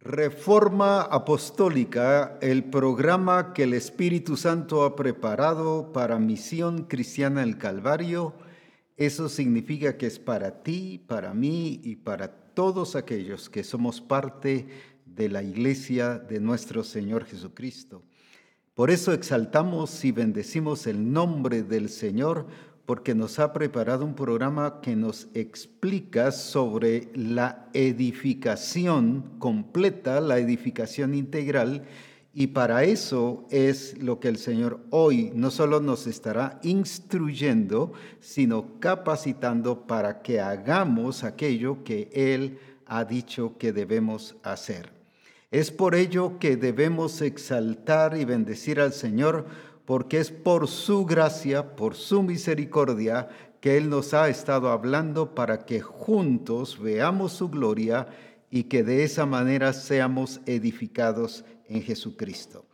Reforma Apostólica, el programa que el Espíritu Santo ha preparado para Misión Cristiana el Calvario, eso significa que es para ti, para mí y para todos aquellos que somos parte de la iglesia de nuestro Señor Jesucristo. Por eso exaltamos y bendecimos el nombre del Señor porque nos ha preparado un programa que nos explica sobre la edificación completa, la edificación integral, y para eso es lo que el Señor hoy no solo nos estará instruyendo, sino capacitando para que hagamos aquello que Él ha dicho que debemos hacer. Es por ello que debemos exaltar y bendecir al Señor porque es por su gracia, por su misericordia, que Él nos ha estado hablando para que juntos veamos su gloria y que de esa manera seamos edificados en Jesucristo.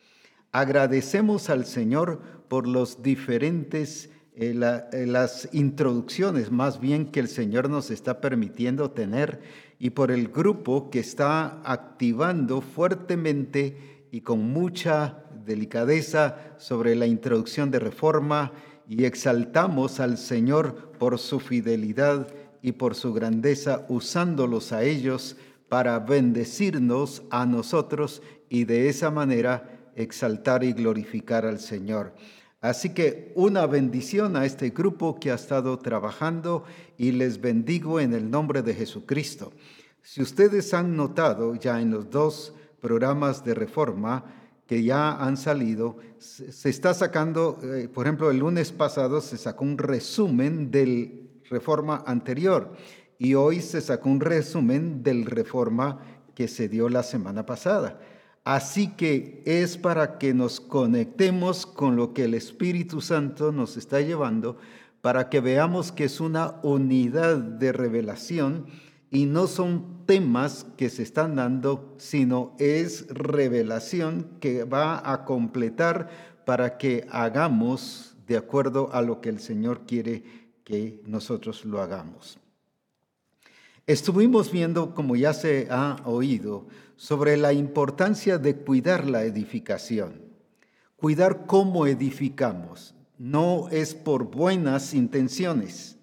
Agradecemos al Señor por los diferentes, eh, eh, las introducciones más bien que el Señor nos está permitiendo tener y por el grupo que está activando fuertemente y con mucha delicadeza sobre la introducción de reforma y exaltamos al Señor por su fidelidad y por su grandeza, usándolos a ellos para bendecirnos a nosotros y de esa manera exaltar y glorificar al Señor. Así que una bendición a este grupo que ha estado trabajando y les bendigo en el nombre de Jesucristo. Si ustedes han notado ya en los dos programas de reforma, que ya han salido, se está sacando, eh, por ejemplo, el lunes pasado se sacó un resumen del reforma anterior y hoy se sacó un resumen del reforma que se dio la semana pasada. Así que es para que nos conectemos con lo que el Espíritu Santo nos está llevando, para que veamos que es una unidad de revelación y no son temas que se están dando, sino es revelación que va a completar para que hagamos de acuerdo a lo que el Señor quiere que nosotros lo hagamos. Estuvimos viendo, como ya se ha oído, sobre la importancia de cuidar la edificación, cuidar cómo edificamos. No es por buenas intenciones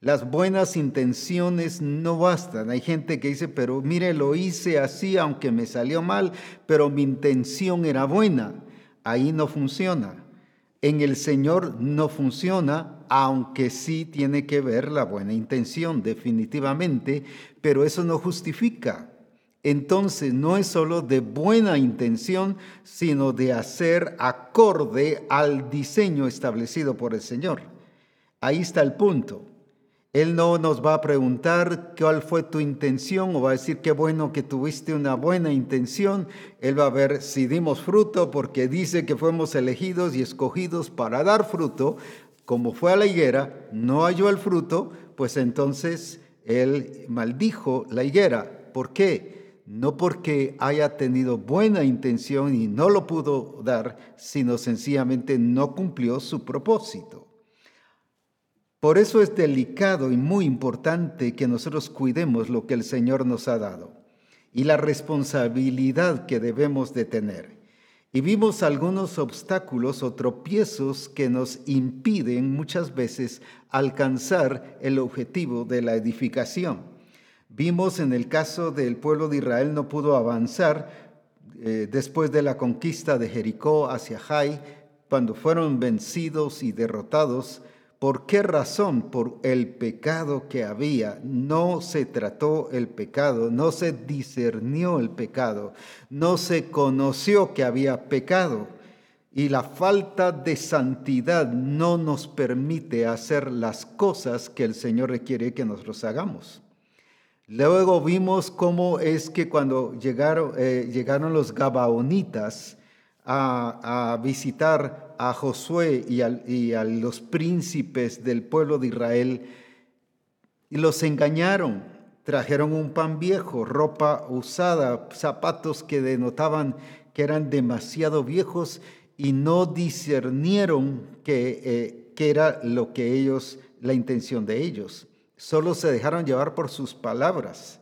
las buenas intenciones no bastan. Hay gente que dice, pero mire, lo hice así, aunque me salió mal, pero mi intención era buena. Ahí no funciona. En el Señor no funciona, aunque sí tiene que ver la buena intención, definitivamente, pero eso no justifica. Entonces no es solo de buena intención, sino de hacer acorde al diseño establecido por el Señor. Ahí está el punto. Él no nos va a preguntar cuál fue tu intención o va a decir qué bueno que tuviste una buena intención. Él va a ver si dimos fruto porque dice que fuimos elegidos y escogidos para dar fruto. Como fue a la higuera, no halló el fruto, pues entonces él maldijo la higuera. ¿Por qué? No porque haya tenido buena intención y no lo pudo dar, sino sencillamente no cumplió su propósito. Por eso es delicado y muy importante que nosotros cuidemos lo que el Señor nos ha dado y la responsabilidad que debemos de tener. Y vimos algunos obstáculos o tropiezos que nos impiden muchas veces alcanzar el objetivo de la edificación. Vimos en el caso del pueblo de Israel no pudo avanzar eh, después de la conquista de Jericó hacia Jai, cuando fueron vencidos y derrotados ¿Por qué razón? Por el pecado que había. No se trató el pecado, no se discernió el pecado, no se conoció que había pecado. Y la falta de santidad no nos permite hacer las cosas que el Señor requiere que nosotros hagamos. Luego vimos cómo es que cuando llegaron, eh, los Gabaonitas a, a visitar a Josué y a, los príncipes del pueblo de Israel y los engañaron. Trajeron un pan viejo, ropa usada, zapatos que denotaban que eran demasiado viejos y no discernieron que, eh, que era lo que ellos, la intención de ellos. Solo se dejaron llevar por sus palabras.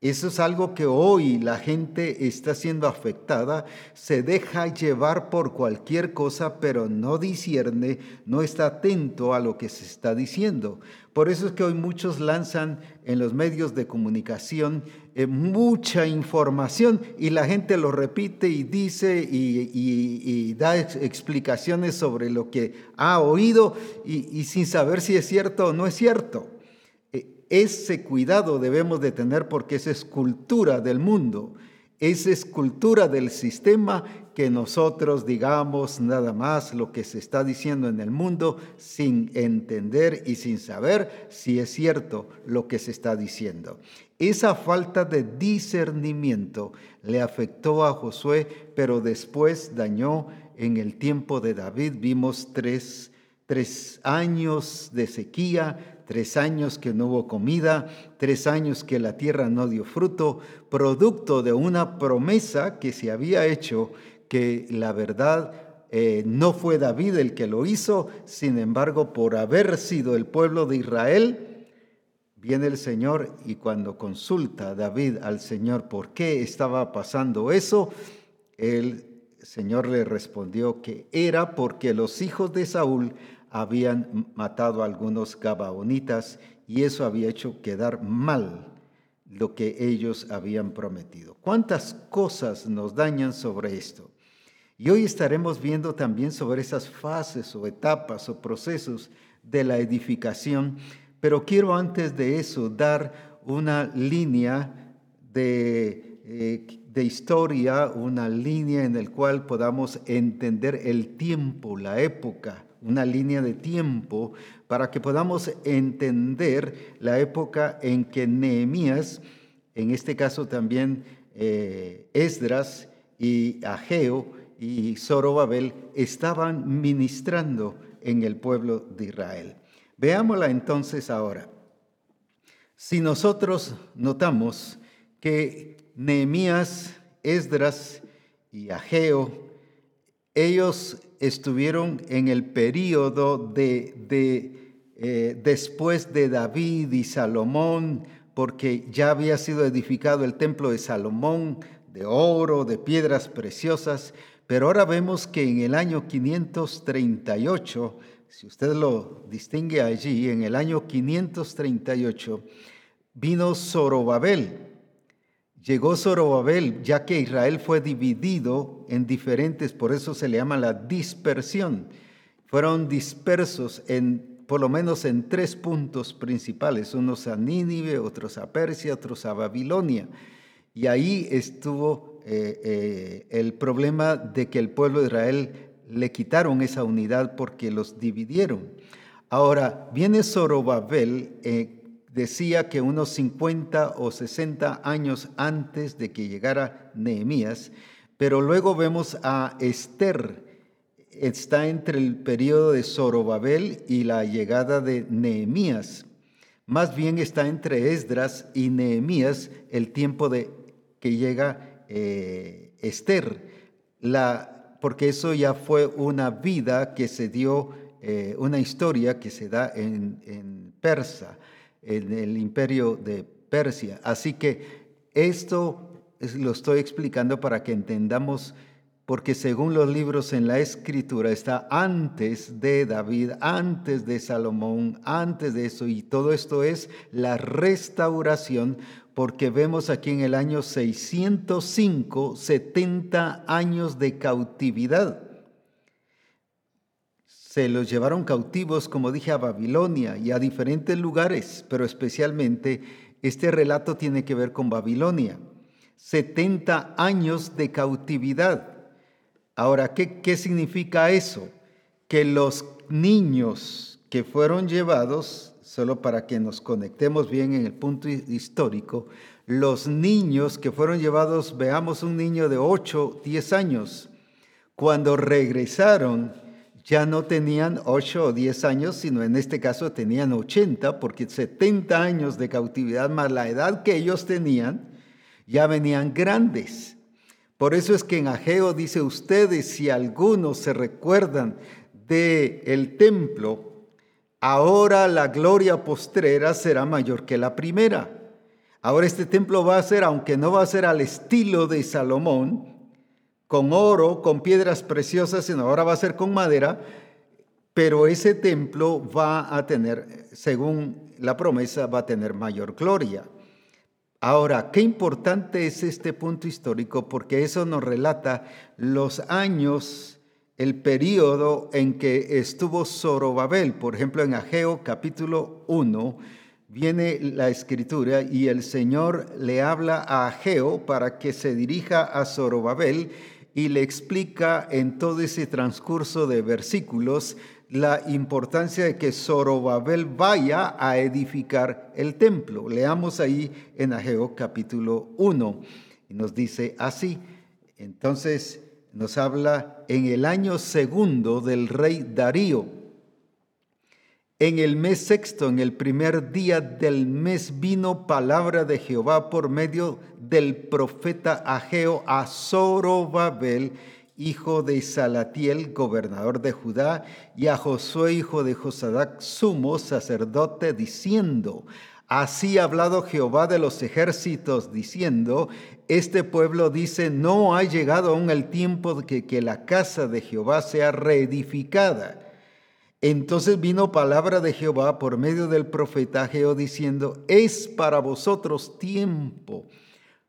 Eso es algo que hoy la gente está siendo afectada, se deja llevar por cualquier cosa, pero no discierne, no está atento a lo que se está diciendo. Por eso es que hoy muchos lanzan en los medios de comunicación eh, mucha información y la gente lo repite y dice y, da explicaciones sobre lo que ha oído y sin saber si es cierto o no es cierto ese cuidado debemos de tener porque es escultura del mundo, es escultura del sistema que nosotros digamos nada más lo que se está diciendo en el mundo sin entender y sin saber si es cierto lo que se está diciendo. Esa falta de discernimiento le afectó a Josué, pero después dañó en el tiempo de David. Vimos tres, tres años de sequía, tres años que no hubo comida, tres años que la tierra no dio fruto, producto de una promesa que se había hecho que la verdad eh, no fue David el que lo hizo, sin embargo, por haber sido el pueblo de Israel, viene el Señor y cuando consulta David al Señor por qué estaba pasando eso, el Señor le respondió que era porque los hijos de Saúl habían matado a algunos gabaonitas y eso había hecho quedar mal lo que ellos habían prometido. ¿Cuántas cosas nos dañan sobre esto? Y hoy estaremos viendo también sobre esas fases o etapas o procesos de la edificación, pero quiero antes de eso dar una línea de, eh, de historia, una línea en la cual podamos entender el tiempo, la época una línea de tiempo para que podamos entender la época en que Nehemías, en este caso también eh, Esdras y Ageo y Zorobabel, estaban ministrando en el pueblo de Israel. Veámosla entonces ahora. Si nosotros notamos que Nehemías, Esdras y Ageo ellos estuvieron en el periodo de, eh, después de David y Salomón, porque ya había sido edificado el templo de Salomón de oro, de piedras preciosas, pero ahora vemos que en el año 538, si usted lo distingue allí, en el año 538 vino Zorobabel, Llegó Zorobabel, ya que Israel fue dividido en diferentes, por eso se le llama la dispersión. Fueron dispersos en, por lo menos en tres puntos principales, unos a Nínive, otros a Persia, otros a Babilonia. Y ahí estuvo eh, eh, el problema de que el pueblo de Israel le quitaron esa unidad porque los dividieron. Ahora, viene Zorobabel, eh, decía que unos 50 o 60 años antes de que llegara Nehemías, pero luego vemos a Esther, está entre el periodo de Zorobabel y la llegada de Nehemías. Más bien está entre Esdras y Nehemías el tiempo de que llega eh, Esther, la, porque eso ya fue una vida que se dio, eh, una historia que se da en, en Persa en el imperio de Persia. Así que esto lo estoy explicando para que entendamos, porque según los libros en la escritura está antes de David, antes de Salomón, antes de eso, y todo esto es la restauración, porque vemos aquí en el año 605, 70 años de cautividad se los llevaron cautivos, como dije, a Babilonia y a diferentes lugares, pero especialmente este relato tiene que ver con Babilonia. 70 años de cautividad. Ahora, ¿qué, ¿qué significa eso? Que los niños que fueron llevados, solo para que nos conectemos bien en el punto histórico, los niños que fueron llevados, veamos un niño de 8, 10 años, cuando regresaron, ya no tenían 8 o 10 años, sino en este caso tenían 80, porque 70 años de cautividad más la edad que ellos tenían, ya venían grandes. Por eso es que en Ageo dice ustedes, si algunos se recuerdan de el templo, ahora la gloria postrera será mayor que la primera. Ahora este templo va a ser, aunque no va a ser al estilo de Salomón, con oro, con piedras preciosas, sino ahora va a ser con madera, pero ese templo va a tener, según la promesa, va a tener mayor gloria. Ahora, qué importante es este punto histórico porque eso nos relata los años, el periodo en que estuvo Zorobabel. Por ejemplo, en Ageo capítulo 1 viene la escritura y el Señor le habla a Ageo para que se dirija a Zorobabel y le explica en todo ese transcurso de versículos la importancia de que Zorobabel vaya a edificar el templo. Leamos ahí en Ageo capítulo 1 y nos dice así. Entonces nos habla en el año segundo del rey Darío en el mes sexto, en el primer día del mes, vino palabra de Jehová por medio del profeta Ageo a Zorobabel, hijo de Salatiel, gobernador de Judá, y a Josué, hijo de Josadac, sumo sacerdote, diciendo, Así ha hablado Jehová de los ejércitos, diciendo, este pueblo dice, no ha llegado aún el tiempo de que, que la casa de Jehová sea reedificada. Entonces vino palabra de Jehová por medio del profeta Geo diciendo, es para vosotros tiempo,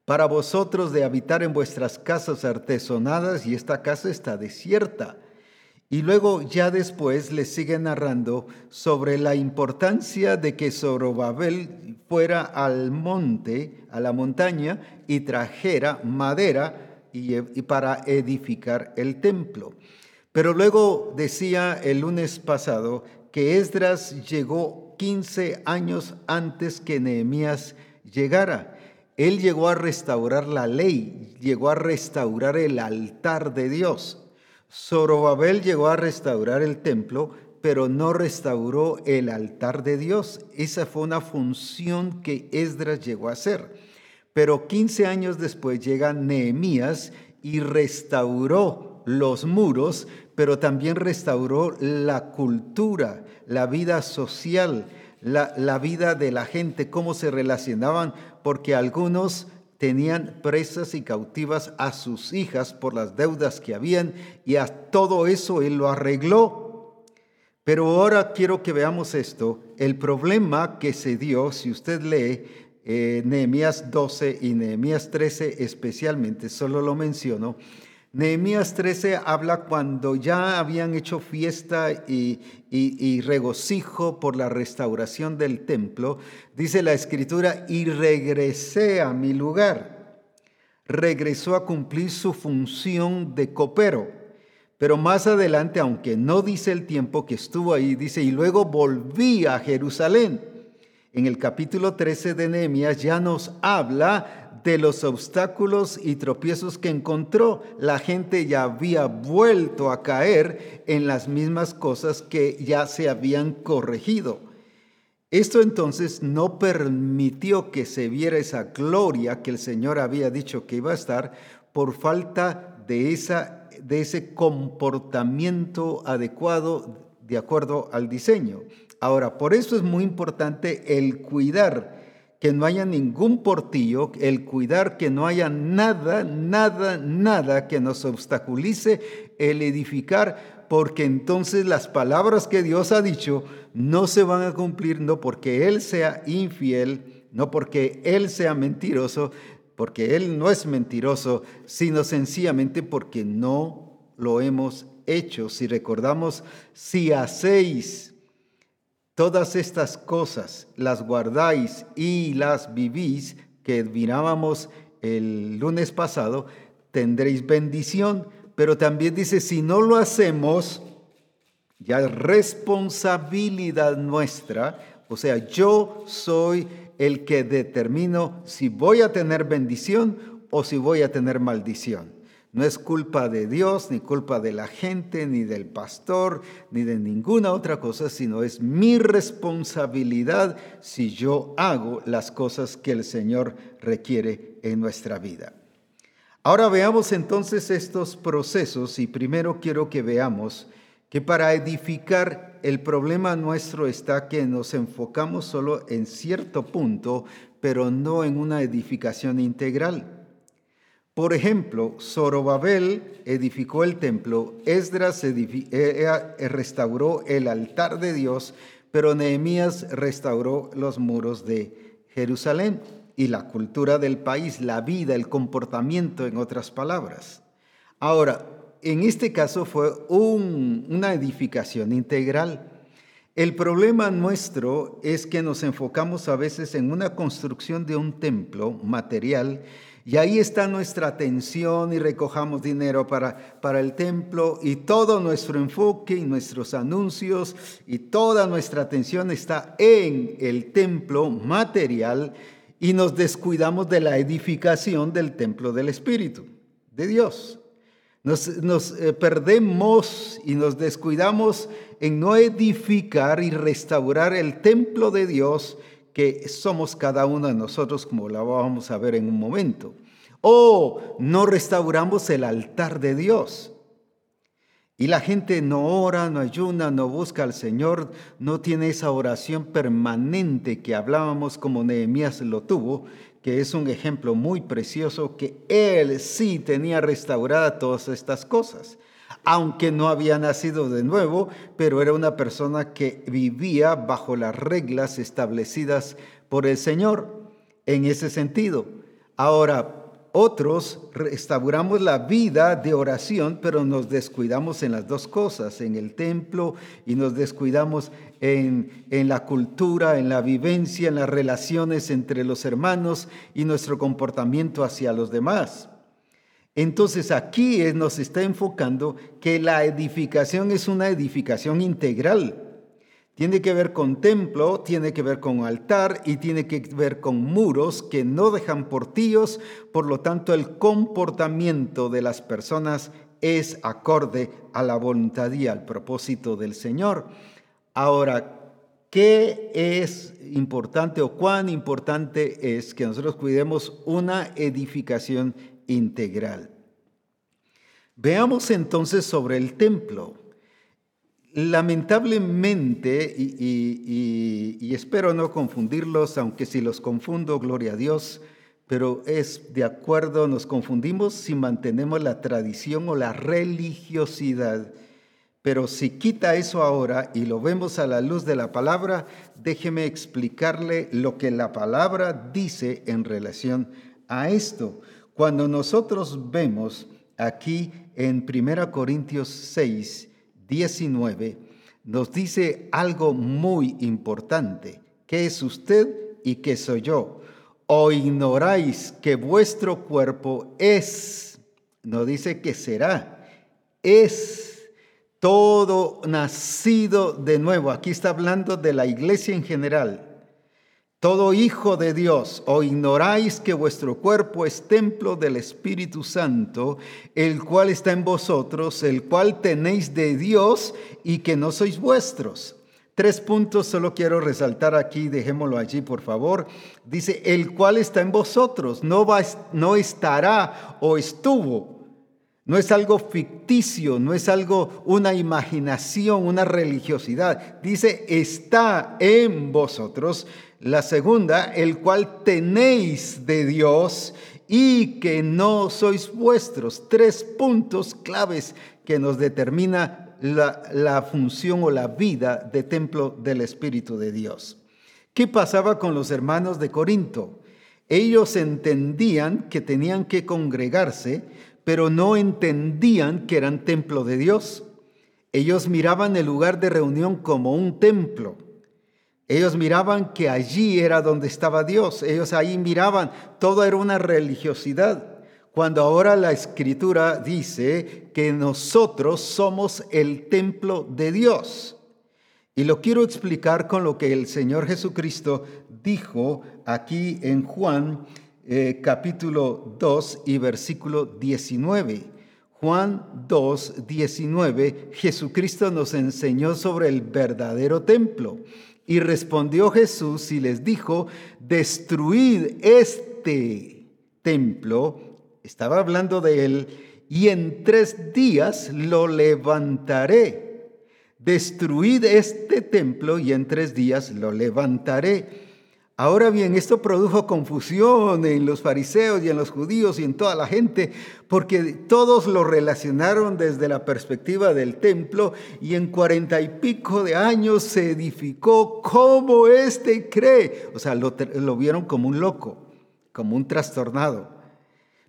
para vosotros de habitar en vuestras casas artesonadas y esta casa está desierta. Y luego ya después le sigue narrando sobre la importancia de que Zorobabel fuera al monte, a la montaña, y trajera madera y para edificar el templo. Pero luego decía el lunes pasado que Esdras llegó 15 años antes que Nehemías llegara. Él llegó a restaurar la ley, llegó a restaurar el altar de Dios. Zorobabel llegó a restaurar el templo, pero no restauró el altar de Dios. Esa fue una función que Esdras llegó a hacer. Pero 15 años después llega Nehemías y restauró los muros, pero también restauró la cultura, la vida social, la, vida de la gente, cómo se relacionaban, porque algunos tenían presas y cautivas a sus hijas por las deudas que habían y a todo eso él lo arregló. Pero ahora quiero que veamos esto, el problema que se dio, si usted lee eh, Nehemías 12 y Nehemías 13 especialmente, solo lo menciono, Nehemías 13 habla cuando ya habían hecho fiesta y, regocijo por la restauración del templo. Dice la escritura, y regresé a mi lugar. Regresó a cumplir su función de copero. Pero más adelante, aunque no dice el tiempo que estuvo ahí, dice, y luego volví a Jerusalén. En el capítulo 13 de Nehemías ya nos habla de los obstáculos y tropiezos que encontró. La gente ya había vuelto a caer en las mismas cosas que ya se habían corregido. Esto entonces no permitió que se viera esa gloria que el Señor había dicho que iba a estar por falta de, esa, de ese comportamiento adecuado de acuerdo al diseño. Ahora, por eso es muy importante el cuidar que no haya ningún portillo, el cuidar que no haya nada, nada, nada que nos obstaculice el edificar, porque entonces las palabras que Dios ha dicho no se van a cumplir, no porque Él sea infiel, no porque Él sea mentiroso, porque Él no es mentiroso, sino sencillamente porque no lo hemos hecho. Si recordamos, si hacéis Todas estas cosas las guardáis y las vivís, que mirábamos el lunes pasado, tendréis bendición. Pero también dice, si no lo hacemos, ya es responsabilidad nuestra. O sea, yo soy el que determino si voy a tener bendición o si voy a tener maldición. No es culpa de Dios, ni culpa de la gente, ni del pastor, ni de ninguna otra cosa, sino es mi responsabilidad si yo hago las cosas que el Señor requiere en nuestra vida. Ahora veamos entonces estos procesos y primero quiero que veamos que para edificar el problema nuestro está que nos enfocamos solo en cierto punto, pero no en una edificación integral. Por ejemplo, Zorobabel edificó el templo, Esdras eh, eh, restauró el altar de Dios, pero Nehemías restauró los muros de Jerusalén y la cultura del país, la vida, el comportamiento, en otras palabras. Ahora, en este caso fue una edificación integral. El problema nuestro es que nos enfocamos a veces en una construcción de un templo material y ahí está nuestra atención y recojamos dinero para, para el templo y todo nuestro enfoque y nuestros anuncios y toda nuestra atención está en el templo material y nos descuidamos de la edificación del templo del Espíritu, de Dios. Nos, eh, perdemos y nos descuidamos en no edificar y restaurar el templo de Dios que somos cada uno de nosotros, como la vamos a ver en un momento. O no restauramos el altar de Dios. Y la gente no ora, no ayuna, no busca al Señor, no tiene esa oración permanente que hablábamos como Nehemías lo tuvo, que es un ejemplo muy precioso, que él sí tenía restaurada todas estas cosas aunque no había nacido de nuevo, pero era una persona que vivía bajo las reglas establecidas por el Señor en ese sentido. Ahora, otros restauramos la vida de oración, pero nos descuidamos en las dos cosas, en el templo y nos descuidamos en, en, la cultura, en la vivencia, en las relaciones entre los hermanos y nuestro comportamiento hacia los demás. Entonces aquí nos está enfocando que la edificación es una edificación integral. Tiene que ver con templo, tiene que ver con altar y tiene que ver con muros que no dejan portillos, por lo tanto el comportamiento de las personas es acorde a la voluntad y al propósito del Señor. Ahora, ¿qué es importante o cuán importante es que nosotros cuidemos una edificación integral. Veamos entonces sobre el templo. Lamentablemente, y, espero no confundirlos, aunque si los confundo, gloria a Dios, pero es de acuerdo, nos confundimos si mantenemos la tradición o la religiosidad. Pero si quita eso ahora y lo vemos a la luz de la palabra, déjeme explicarle lo que la palabra dice en relación a esto. Cuando nosotros vemos aquí en 1 Corintios 6, 19, nos dice algo muy importante. ¿Qué es usted y qué soy yo? ¿O ignoráis que vuestro cuerpo es, no dice que será, es todo nacido de nuevo? Aquí está hablando de la iglesia en general todo hijo de Dios, o ignoráis que vuestro cuerpo es templo del Espíritu Santo, el cual está en vosotros, el cual tenéis de Dios y que no sois vuestros. Tres puntos solo quiero resaltar aquí, dejémoslo allí por favor. Dice, el cual está en vosotros, no, va, no estará o estuvo. No es algo ficticio, no es algo, una imaginación, una religiosidad. Dice, está en vosotros la segunda, el cual tenéis de Dios y que no sois vuestros. Tres puntos claves que nos determina la, función o la vida de templo del Espíritu de Dios. ¿Qué pasaba con los hermanos de Corinto? Ellos entendían que tenían que congregarse, pero no entendían que eran templo de Dios. Ellos miraban el lugar de reunión como un templo ellos miraban que allí era donde estaba Dios. Ellos ahí miraban, todo era una religiosidad. Cuando ahora la escritura dice que nosotros somos el templo de Dios. Y lo quiero explicar con lo que el Señor Jesucristo dijo aquí en Juan eh, capítulo 2 y versículo 19. Juan 2, 19, Jesucristo nos enseñó sobre el verdadero templo. Y respondió Jesús y les dijo, destruid este templo, estaba hablando de él, y en tres días lo levantaré. Destruid este templo y en tres días lo levantaré. Ahora bien, esto produjo confusión en los fariseos y en los judíos y en toda la gente, porque todos lo relacionaron desde la perspectiva del templo y en cuarenta y pico de años se edificó como éste cree. O sea, lo, lo vieron como un loco, como un trastornado.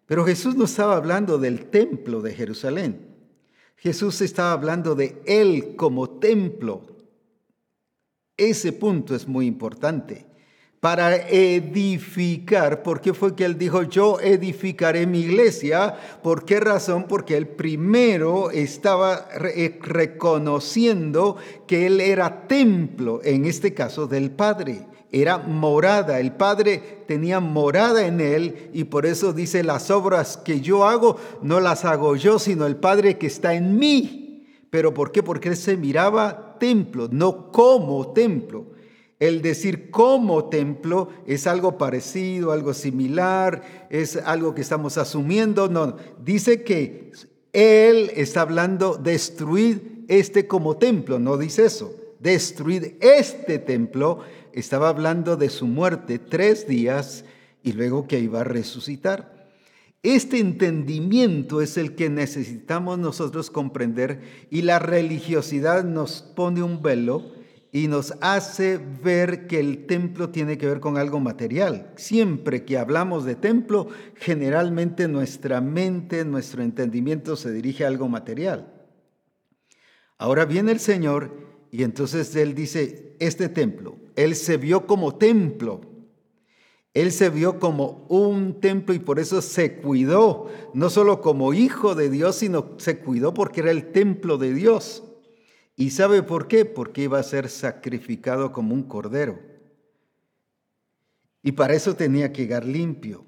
Pero Jesús no estaba hablando del templo de Jerusalén. Jesús estaba hablando de Él como templo. Ese punto es muy importante para edificar. ¿Por qué fue que él dijo, yo edificaré mi iglesia? ¿Por qué razón? Porque él primero estaba eh, reconociendo que él era templo, en este caso del Padre. Era morada, el Padre tenía morada en él y por eso dice, las obras que yo hago no las hago yo, sino el Padre que está en mí. ¿Pero por qué? Porque él se miraba templo, no como templo. El decir como templo es algo parecido, algo similar, es algo que estamos asumiendo. No, dice que Él está hablando destruir este como templo, no dice eso. Destruir este templo, estaba hablando de su muerte tres días y luego que iba a resucitar. Este entendimiento es el que necesitamos nosotros comprender y la religiosidad nos pone un velo y nos hace ver que el templo tiene que ver con algo material. Siempre que hablamos de templo, generalmente nuestra mente, nuestro entendimiento se dirige a algo material. Ahora viene el Señor y entonces Él dice, este templo, Él se vio como templo. Él se vio como un templo y por eso se cuidó, no solo como hijo de Dios, sino se cuidó porque era el templo de Dios. ¿Y sabe por qué? Porque iba a ser sacrificado como un cordero. Y para eso tenía que llegar limpio,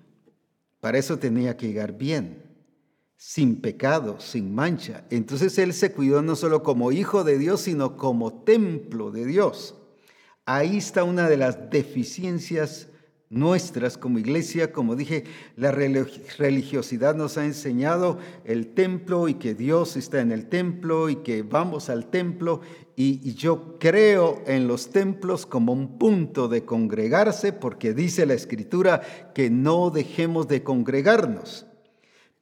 para eso tenía que llegar bien, sin pecado, sin mancha. Entonces él se cuidó no solo como hijo de Dios, sino como templo de Dios. Ahí está una de las deficiencias nuestras como iglesia. Como dije, la religiosidad nos ha enseñado el templo y que Dios está en el templo y que vamos al templo. Y, yo creo en los templos como un punto de congregarse porque dice la escritura que no dejemos de congregarnos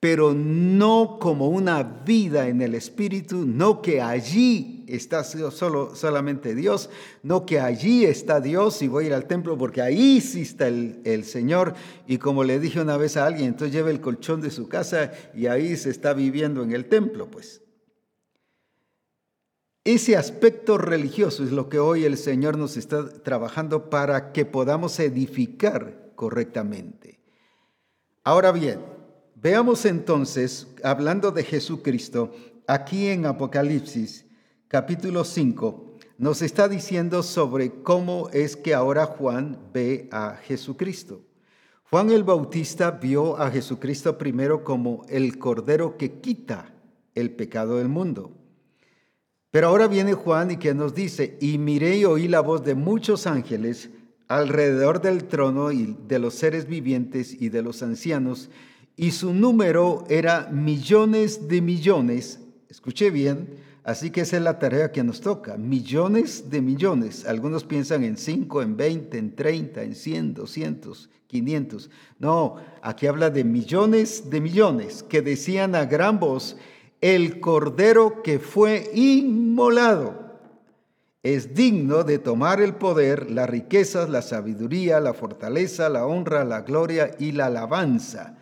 pero no como una vida en el Espíritu, no que allí está solo, solamente Dios, no que allí está Dios y voy a ir al templo porque ahí sí está el, el Señor. Y como le dije una vez a alguien, entonces lleva el colchón de su casa y ahí se está viviendo en el templo, pues. Ese aspecto religioso es lo que hoy el Señor nos está trabajando para que podamos edificar correctamente. Ahora bien, Veamos entonces, hablando de Jesucristo, aquí en Apocalipsis capítulo 5, nos está diciendo sobre cómo es que ahora Juan ve a Jesucristo. Juan el Bautista vio a Jesucristo primero como el Cordero que quita el pecado del mundo. Pero ahora viene Juan y que nos dice, y miré y oí la voz de muchos ángeles alrededor del trono y de los seres vivientes y de los ancianos, y su número era millones de millones. Escuché bien, así que esa es la tarea que nos toca, millones de millones. Algunos piensan en 5, en 20, en 30, en 100, 200, 500. No, aquí habla de millones de millones que decían a gran voz, el cordero que fue inmolado es digno de tomar el poder, las riquezas, la sabiduría, la fortaleza, la honra, la gloria y la alabanza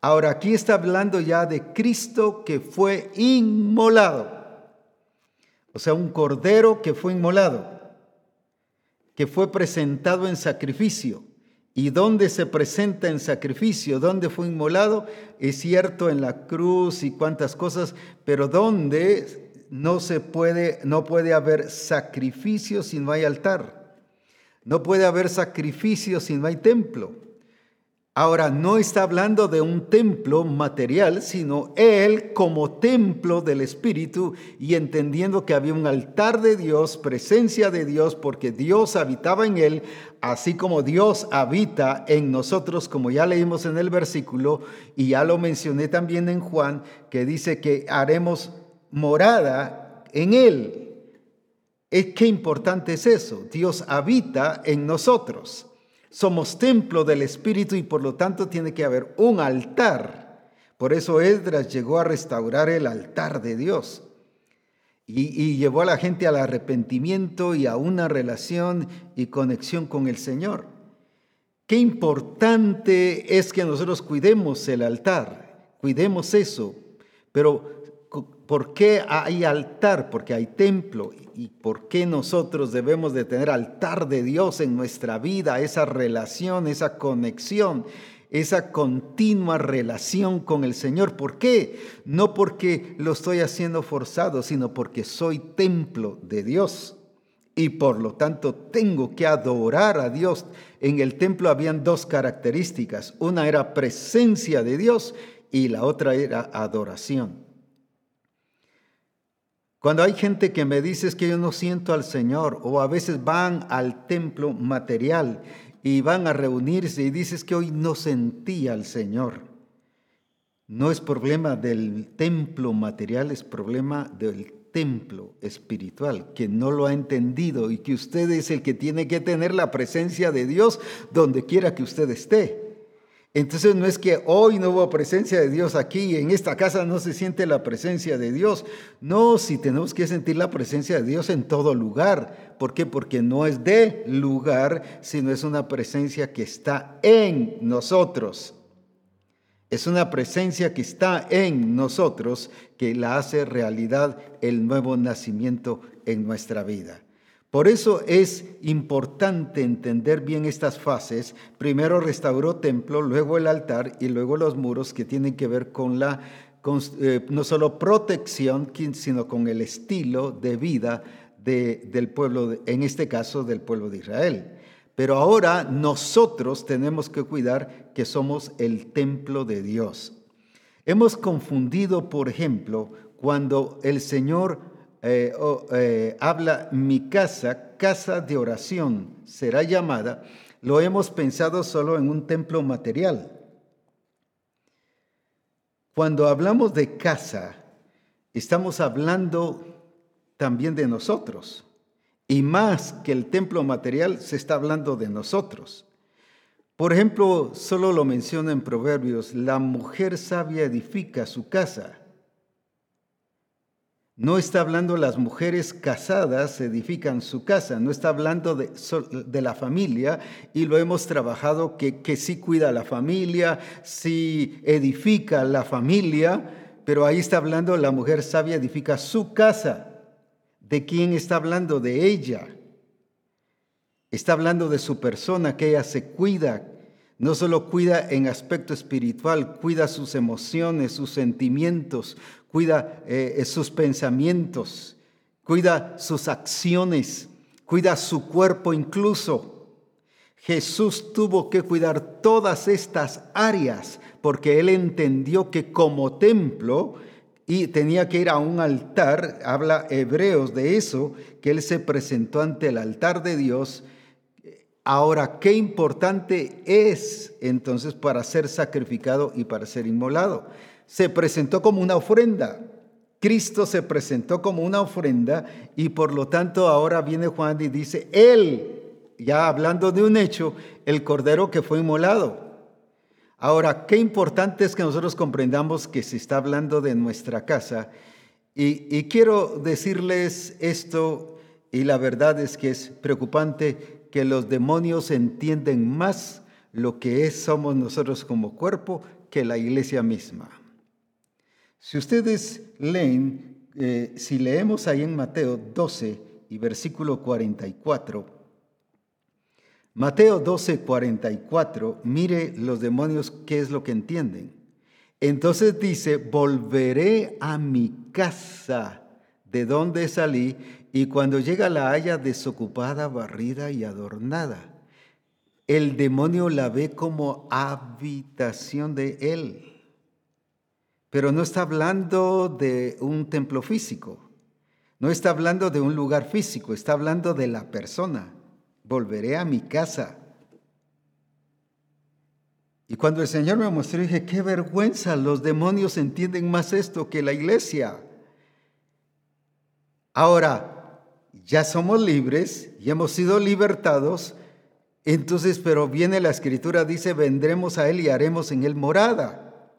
Ahora aquí está hablando ya de Cristo que fue inmolado. O sea, un cordero que fue inmolado, que fue presentado en sacrificio. ¿Y dónde se presenta en sacrificio? ¿Dónde fue inmolado? Es cierto en la cruz y cuantas cosas, pero ¿dónde no se puede no puede haber sacrificio si no hay altar? No puede haber sacrificio si no hay templo. Ahora, no está hablando de un templo material, sino Él como templo del Espíritu y entendiendo que había un altar de Dios, presencia de Dios, porque Dios habitaba en Él, así como Dios habita en nosotros, como ya leímos en el versículo y ya lo mencioné también en Juan, que dice que haremos morada en Él. ¿Qué importante es eso? Dios habita en nosotros. Somos templo del Espíritu y por lo tanto tiene que haber un altar. Por eso Esdras llegó a restaurar el altar de Dios y, llevó a la gente al arrepentimiento y a una relación y conexión con el Señor. Qué importante es que nosotros cuidemos el altar, cuidemos eso, pero ¿por qué hay altar? Porque hay templo. ¿Y por qué nosotros debemos de tener altar de Dios en nuestra vida? Esa relación, esa conexión esa continua relación con el Señor. ¿Por qué? No porque lo estoy haciendo forzado, sino porque soy templo de Dios. Y por lo tanto tengo que adorar a Dios. En el templo habían dos características. Una era presencia de Dios y la otra era adoración. Cuando hay gente que me dice que yo no siento al Señor o a veces van al templo material y van a reunirse y dices que hoy no sentía al Señor. No es problema del templo material, es problema del templo espiritual, que no lo ha entendido y que usted es el que tiene que tener la presencia de Dios donde quiera que usted esté. Entonces no es que hoy no hubo presencia de Dios aquí, en esta casa no se siente la presencia de Dios. No, si tenemos que sentir la presencia de Dios en todo lugar. ¿Por qué? Porque no es de lugar, sino es una presencia que está en nosotros. Es una presencia que está en nosotros que la hace realidad el nuevo nacimiento en nuestra vida. Por eso es importante entender bien estas fases. Primero restauró templo, luego el altar y luego los muros que tienen que ver con la eh, no solo protección, sino con el estilo de vida del pueblo, en este caso del pueblo de Israel. Pero ahora nosotros tenemos que cuidar que somos el templo de Dios. Hemos confundido, por ejemplo, cuando el Señor eh, eh, habla mi casa, casa de oración será llamada, lo hemos pensado solo en un templo material. Cuando hablamos de casa, estamos hablando también de nosotros. Y más que el templo material, se está hablando de nosotros. Por ejemplo, solo lo menciona en Proverbios, la mujer sabia edifica su casa no está hablando las mujeres casadas edifican su casa, no está hablando de, la familia y lo hemos trabajado que, que sí cuida la familia, sí edifica la familia, pero ahí está hablando la mujer sabia edifica su casa. ¿De quién está hablando? De ella. Está hablando de su persona, que ella se cuida, no solo cuida en aspecto espiritual, cuida sus emociones, sus sentimientos, cuida eh, sus pensamientos, cuida sus acciones, cuida su cuerpo incluso. Jesús tuvo que cuidar todas estas áreas porque él entendió que como templo y tenía que ir a un altar, habla Hebreos de eso, que él se presentó ante el altar de Dios. Ahora, qué importante es entonces para ser sacrificado y para ser inmolado se presentó como una ofrenda. Cristo se presentó como una ofrenda y por lo tanto ahora viene Juan y dice, Él, ya hablando de un hecho, el cordero que fue inmolado. Ahora, qué importante es que nosotros comprendamos que se está hablando de nuestra casa y, y quiero decirles esto y la verdad es que es preocupante que los demonios entienden más lo que es somos nosotros como cuerpo que la iglesia misma. Si ustedes leen, eh, si leemos ahí en Mateo 12 y versículo 44, Mateo 12, 44, mire los demonios qué es lo que entienden. Entonces dice, volveré a mi casa de donde salí y cuando llega la haya desocupada, barrida y adornada. El demonio la ve como habitación de él. Pero no está hablando de un templo físico, no está hablando de un lugar físico, está hablando de la persona. Volveré a mi casa. Y cuando el Señor me mostró, dije, qué vergüenza, los demonios entienden más esto que la iglesia. Ahora, ya somos libres y hemos sido libertados, Entonces, pero viene la escritura, dice, vendremos a Él y haremos en Él morada.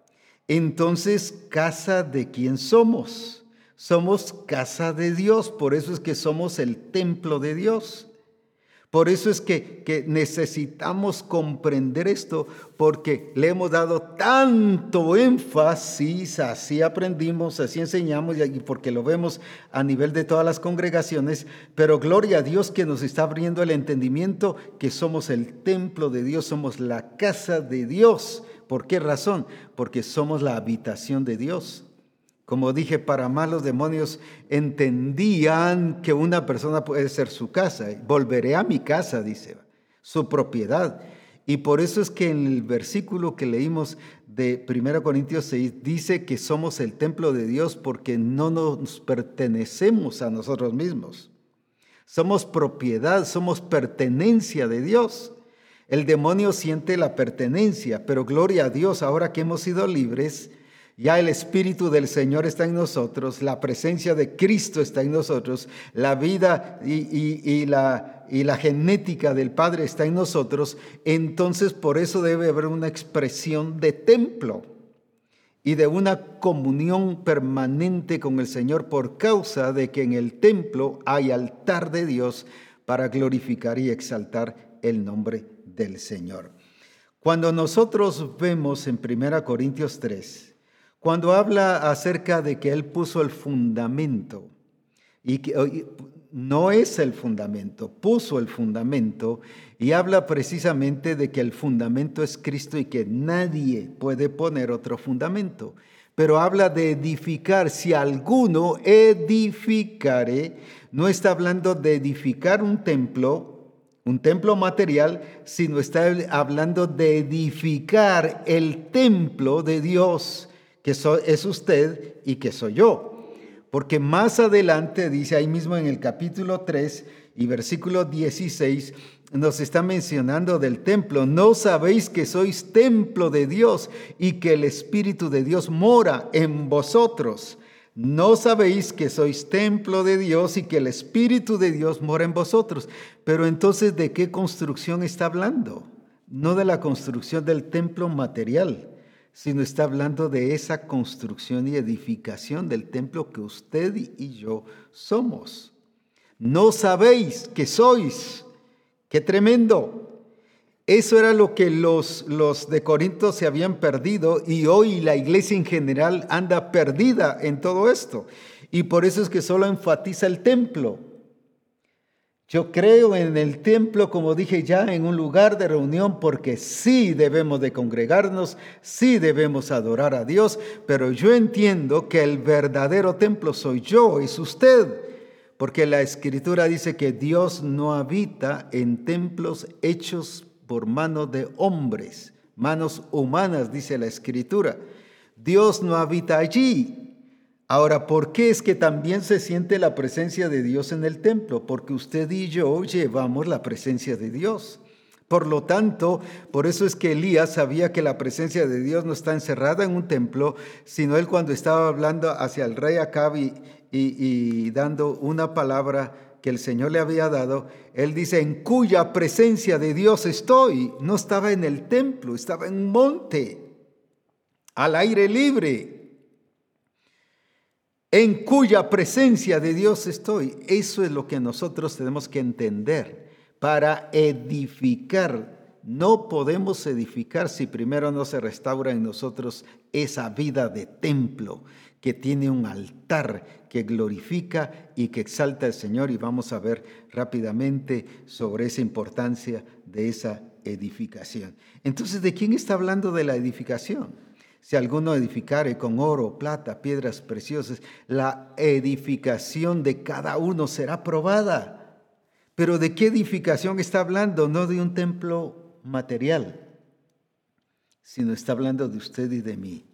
Entonces, casa de quién somos? Somos casa de Dios, por eso es que somos el templo de Dios. Por eso es que, necesitamos comprender esto, porque le hemos dado tanto énfasis, así aprendimos, así enseñamos, y porque lo vemos a nivel de todas las congregaciones, pero gloria a Dios que nos está abriendo el entendimiento que somos el templo de Dios, somos la casa de Dios. ¿Por qué razón? Porque somos la habitación de Dios. Como dije, para más los demonios entendían que una persona puede ser su casa. Volveré a mi casa, dice, su propiedad. Y por eso es que en el versículo que leímos de 1 Corintios 6 dice que somos el templo de Dios porque no nos pertenecemos a nosotros mismos. Somos propiedad, somos pertenencia de Dios. El demonio siente la pertenencia, pero gloria a Dios, ahora que hemos sido libres, ya el Espíritu del Señor está en nosotros, la presencia de Cristo está en nosotros, la vida y, la, y la genética del Padre está en nosotros. Entonces por eso debe haber una expresión de templo y de una comunión permanente con el Señor por causa de que en el templo hay altar de Dios para glorificar y exaltar el nombre del Señor. Cuando nosotros vemos en 1 Corintios 3, cuando habla acerca de que Él puso el fundamento, y que no es el fundamento, puso el fundamento, y habla precisamente de que el fundamento es Cristo y que nadie puede poner otro fundamento. Pero habla de edificar, si alguno edificare, no está hablando de edificar un templo, un templo material, sino está hablando de edificar el templo de Dios que es usted y que soy yo. Porque más adelante dice ahí mismo en el capítulo 3 y versículo 16, nos está mencionando del templo. No sabéis que sois templo de Dios y que el Espíritu de Dios mora en vosotros. No sabéis que sois templo de Dios y que el Espíritu de Dios mora en vosotros. Pero entonces, ¿de qué construcción está hablando? No de la construcción del templo material sino está hablando de esa construcción y edificación del templo que usted y yo somos. No sabéis que sois. Qué tremendo. Eso era lo que los, los de Corinto se habían perdido y hoy la iglesia en general anda perdida en todo esto. Y por eso es que solo enfatiza el templo. Yo creo en el templo, como dije ya, en un lugar de reunión porque sí debemos de congregarnos, sí debemos adorar a Dios, pero yo entiendo que el verdadero templo soy yo, es usted, porque la escritura dice que Dios no habita en templos hechos por manos de hombres, manos humanas, dice la escritura. Dios no habita allí, Ahora, ¿por qué es que también se siente la presencia de Dios en el templo? Porque usted y yo llevamos la presencia de Dios. Por lo tanto, por eso es que Elías sabía que la presencia de Dios no está encerrada en un templo, sino él cuando estaba hablando hacia el rey Acab y, y dando una palabra que el Señor le había dado, él dice, en cuya presencia de Dios estoy. No estaba en el templo, estaba en un monte, al aire libre en cuya presencia de Dios estoy. Eso es lo que nosotros tenemos que entender para edificar. No podemos edificar si primero no se restaura en nosotros esa vida de templo que tiene un altar que glorifica y que exalta al Señor. Y vamos a ver rápidamente sobre esa importancia de esa edificación. Entonces, ¿de quién está hablando de la edificación? Si alguno edificare con oro, plata, piedras preciosas, la edificación de cada uno será probada. Pero ¿de qué edificación está hablando? No de un templo material, sino está hablando de usted y de mí.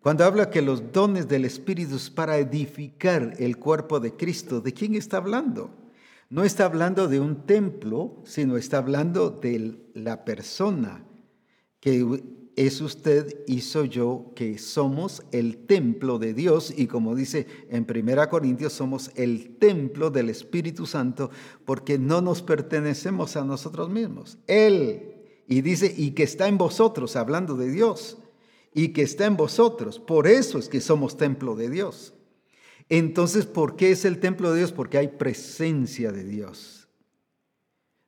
Cuando habla que los dones del Espíritu es para edificar el cuerpo de Cristo, ¿de quién está hablando? No está hablando de un templo, sino está hablando de la persona que es usted y soy yo que somos el templo de Dios y como dice en 1 Corintios somos el templo del Espíritu Santo porque no nos pertenecemos a nosotros mismos. Él, y dice, y que está en vosotros, hablando de Dios, y que está en vosotros. Por eso es que somos templo de Dios. Entonces, ¿por qué es el templo de Dios? Porque hay presencia de Dios.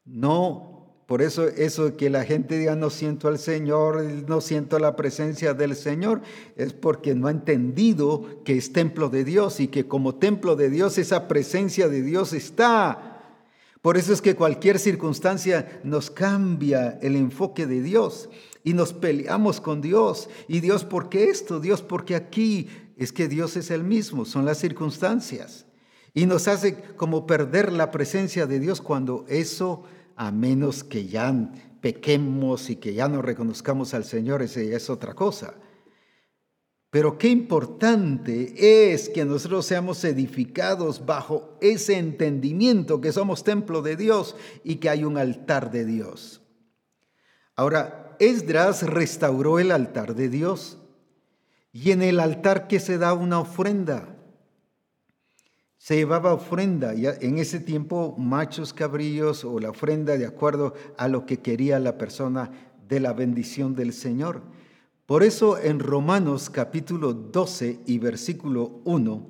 No por eso eso que la gente diga no siento al Señor, no siento la presencia del Señor, es porque no ha entendido que es templo de Dios y que como templo de Dios esa presencia de Dios está. Por eso es que cualquier circunstancia nos cambia el enfoque de Dios y nos peleamos con Dios. Y Dios, ¿por qué esto? Dios, porque aquí es que Dios es el mismo, son las circunstancias. Y nos hace como perder la presencia de Dios cuando eso a menos que ya pequemos y que ya no reconozcamos al Señor, ese es otra cosa. Pero qué importante es que nosotros seamos edificados bajo ese entendimiento que somos templo de Dios y que hay un altar de Dios. Ahora, Esdras restauró el altar de Dios y en el altar que se da una ofrenda se llevaba ofrenda, y en ese tiempo machos cabrillos o la ofrenda de acuerdo a lo que quería la persona de la bendición del Señor. Por eso en Romanos capítulo 12 y versículo 1,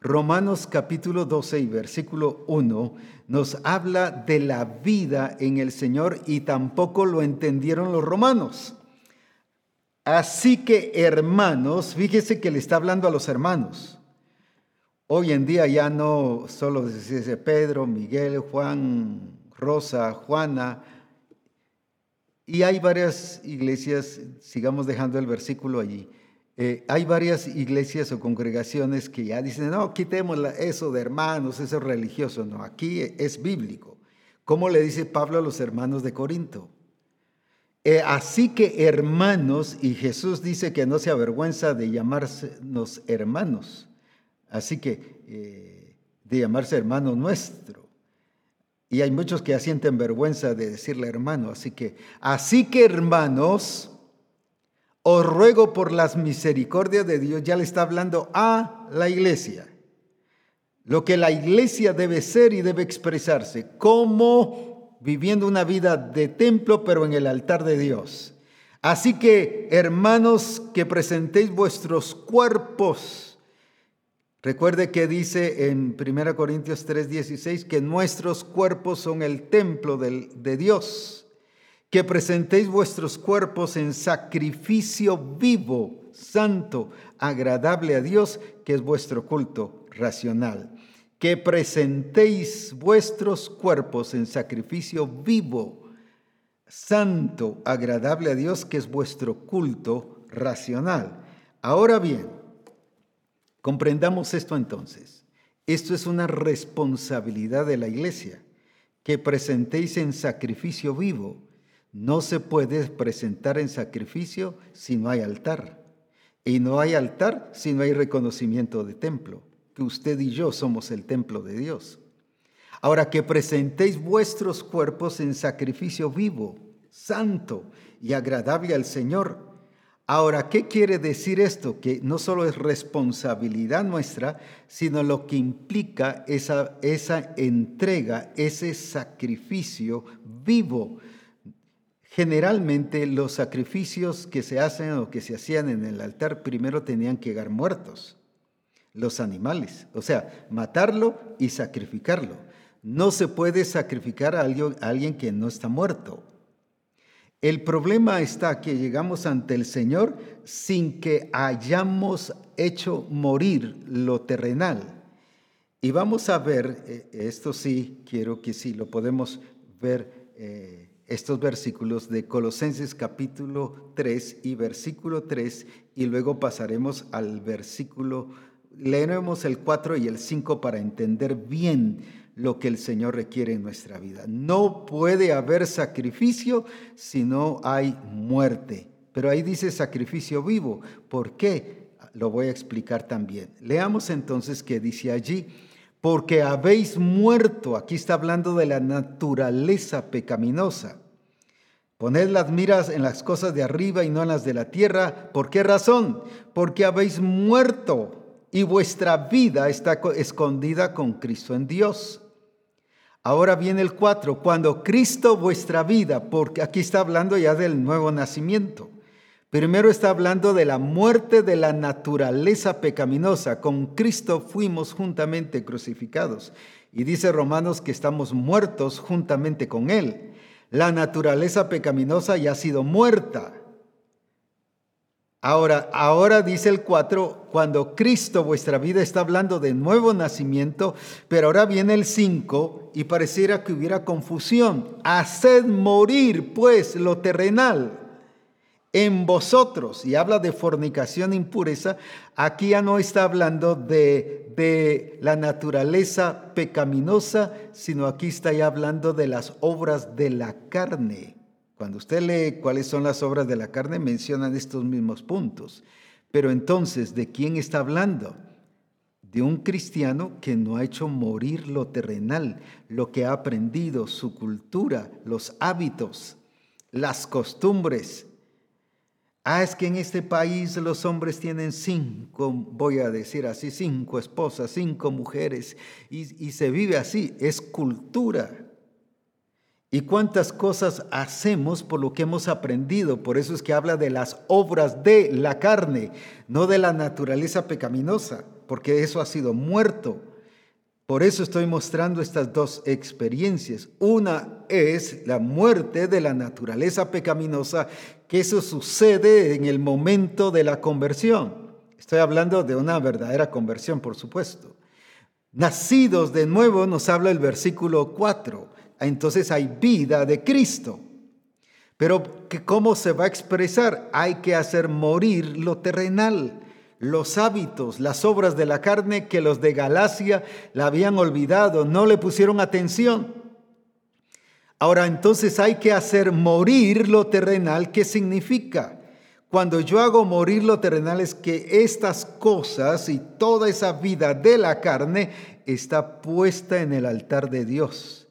Romanos capítulo 12 y versículo 1 nos habla de la vida en el Señor y tampoco lo entendieron los romanos. Así que hermanos, fíjese que le está hablando a los hermanos. Hoy en día ya no solo se dice Pedro, Miguel, Juan, Rosa, Juana. Y hay varias iglesias, sigamos dejando el versículo allí. Eh, hay varias iglesias o congregaciones que ya dicen, no, quitemos eso de hermanos, eso es religioso. No, aquí es bíblico. ¿Cómo le dice Pablo a los hermanos de Corinto? Eh, así que hermanos, y Jesús dice que no se avergüenza de llamarnos hermanos. Así que eh, de llamarse hermano nuestro. Y hay muchos que ya sienten vergüenza de decirle hermano. Así que, así que hermanos, os ruego por las misericordias de Dios, ya le está hablando a la iglesia. Lo que la iglesia debe ser y debe expresarse, como viviendo una vida de templo, pero en el altar de Dios. Así que, hermanos, que presentéis vuestros cuerpos Recuerde que dice en 1 Corintios 3:16 que nuestros cuerpos son el templo de Dios, que presentéis vuestros cuerpos en sacrificio vivo, santo, agradable a Dios, que es vuestro culto racional. Que presentéis vuestros cuerpos en sacrificio vivo, santo, agradable a Dios, que es vuestro culto racional. Ahora bien, Comprendamos esto entonces. Esto es una responsabilidad de la iglesia, que presentéis en sacrificio vivo. No se puede presentar en sacrificio si no hay altar. Y no hay altar si no hay reconocimiento de templo, que usted y yo somos el templo de Dios. Ahora que presentéis vuestros cuerpos en sacrificio vivo, santo y agradable al Señor, Ahora, ¿qué quiere decir esto? Que no solo es responsabilidad nuestra, sino lo que implica esa, esa entrega, ese sacrificio vivo. Generalmente los sacrificios que se hacen o que se hacían en el altar primero tenían que llegar muertos, los animales, o sea, matarlo y sacrificarlo. No se puede sacrificar a alguien, a alguien que no está muerto. El problema está que llegamos ante el Señor sin que hayamos hecho morir lo terrenal. Y vamos a ver, eh, esto sí, quiero que sí, lo podemos ver, eh, estos versículos de Colosenses capítulo 3 y versículo 3, y luego pasaremos al versículo, leeremos el 4 y el 5 para entender bien lo que el Señor requiere en nuestra vida. No puede haber sacrificio si no hay muerte. Pero ahí dice sacrificio vivo. ¿Por qué? Lo voy a explicar también. Leamos entonces qué dice allí. Porque habéis muerto, aquí está hablando de la naturaleza pecaminosa. Poned las miras en las cosas de arriba y no en las de la tierra. ¿Por qué razón? Porque habéis muerto y vuestra vida está escondida con Cristo en Dios. Ahora viene el 4, cuando Cristo vuestra vida, porque aquí está hablando ya del nuevo nacimiento. Primero está hablando de la muerte de la naturaleza pecaminosa. Con Cristo fuimos juntamente crucificados. Y dice Romanos que estamos muertos juntamente con Él. La naturaleza pecaminosa ya ha sido muerta. Ahora, ahora dice el 4, cuando Cristo vuestra vida está hablando de nuevo nacimiento, pero ahora viene el 5 y pareciera que hubiera confusión. Haced morir pues lo terrenal en vosotros, y habla de fornicación impureza, aquí ya no está hablando de, de, la naturaleza pecaminosa, sino aquí está ya hablando de las obras de la carne. Cuando usted lee cuáles son las obras de la carne, mencionan estos mismos puntos. Pero entonces, ¿de quién está hablando? De un cristiano que no ha hecho morir lo terrenal, lo que ha aprendido, su cultura, los hábitos, las costumbres, Ah, es que en este país los hombres tienen cinco, voy a decir así, cinco esposas, cinco mujeres, y, se vive así, es cultura. ¿Y cuántas cosas hacemos por lo que hemos aprendido? Por eso es que habla de las obras de la carne, no de la naturaleza pecaminosa, porque eso ha sido muerto. Por eso estoy mostrando estas dos experiencias. Una es la muerte de la naturaleza pecaminosa, que eso sucede en el momento de la conversión. Estoy hablando de una verdadera conversión, por supuesto. Nacidos de nuevo nos habla el versículo 4. Entonces hay vida de Cristo. Pero ¿cómo se va a expresar? Hay que hacer morir lo terrenal los hábitos, las obras de la carne que los de Galacia la habían olvidado, no le pusieron atención. Ahora entonces hay que hacer morir lo terrenal. ¿Qué significa? Cuando yo hago morir lo terrenal es que estas cosas y toda esa vida de la carne está puesta en el altar de Dios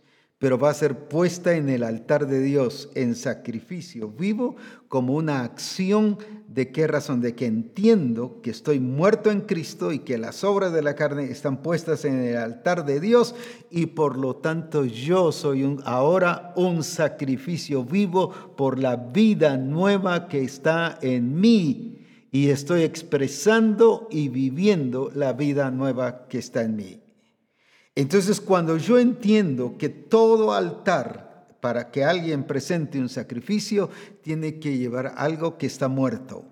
pero va a ser puesta en el altar de Dios en sacrificio vivo como una acción de qué razón, de que entiendo que estoy muerto en Cristo y que las obras de la carne están puestas en el altar de Dios y por lo tanto yo soy ahora un sacrificio vivo por la vida nueva que está en mí y estoy expresando y viviendo la vida nueva que está en mí. Entonces, cuando yo entiendo que todo altar para que alguien presente un sacrificio tiene que llevar algo que está muerto.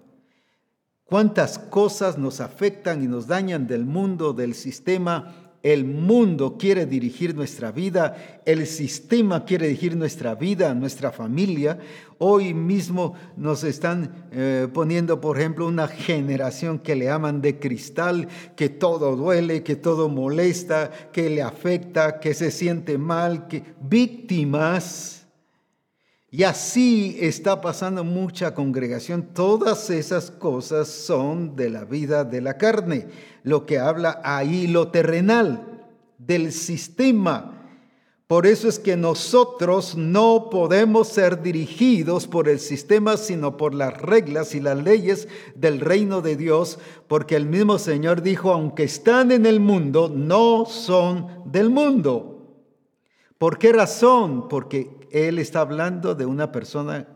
¿Cuántas cosas nos afectan y nos dañan del mundo, del sistema el mundo quiere dirigir nuestra vida, el sistema quiere dirigir nuestra vida, nuestra familia. Hoy mismo nos están eh, poniendo, por ejemplo, una generación que le aman de cristal, que todo duele, que todo molesta, que le afecta, que se siente mal, que víctimas y así está pasando mucha congregación. Todas esas cosas son de la vida de la carne. Lo que habla ahí lo terrenal, del sistema. Por eso es que nosotros no podemos ser dirigidos por el sistema, sino por las reglas y las leyes del reino de Dios, porque el mismo Señor dijo, aunque están en el mundo, no son del mundo. ¿Por qué razón? Porque él está hablando de una persona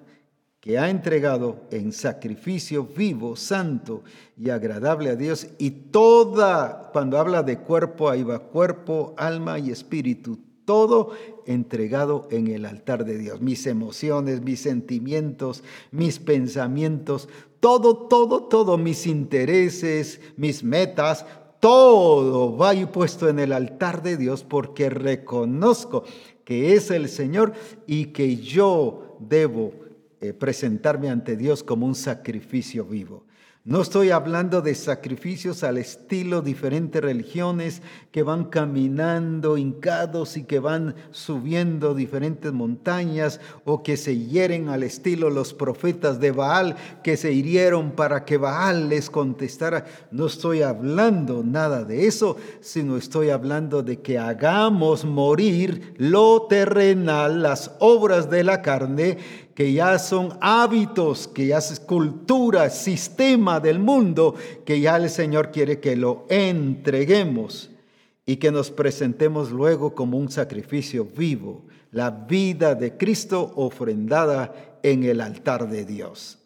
que ha entregado en sacrificio vivo, santo y agradable a Dios. Y toda, cuando habla de cuerpo, ahí va cuerpo, alma y espíritu, todo entregado en el altar de Dios. Mis emociones, mis sentimientos, mis pensamientos, todo, todo, todo, mis intereses, mis metas, todo va puesto en el altar de Dios porque reconozco que es el Señor y que yo debo eh, presentarme ante Dios como un sacrificio vivo. No estoy hablando de sacrificios al estilo diferentes religiones que van caminando hincados y que van subiendo diferentes montañas o que se hieren al estilo los profetas de Baal que se hirieron para que Baal les contestara. No estoy hablando nada de eso, sino estoy hablando de que hagamos morir lo terrenal, las obras de la carne que ya son hábitos, que ya es cultura, sistema del mundo, que ya el Señor quiere que lo entreguemos y que nos presentemos luego como un sacrificio vivo, la vida de Cristo ofrendada en el altar de Dios.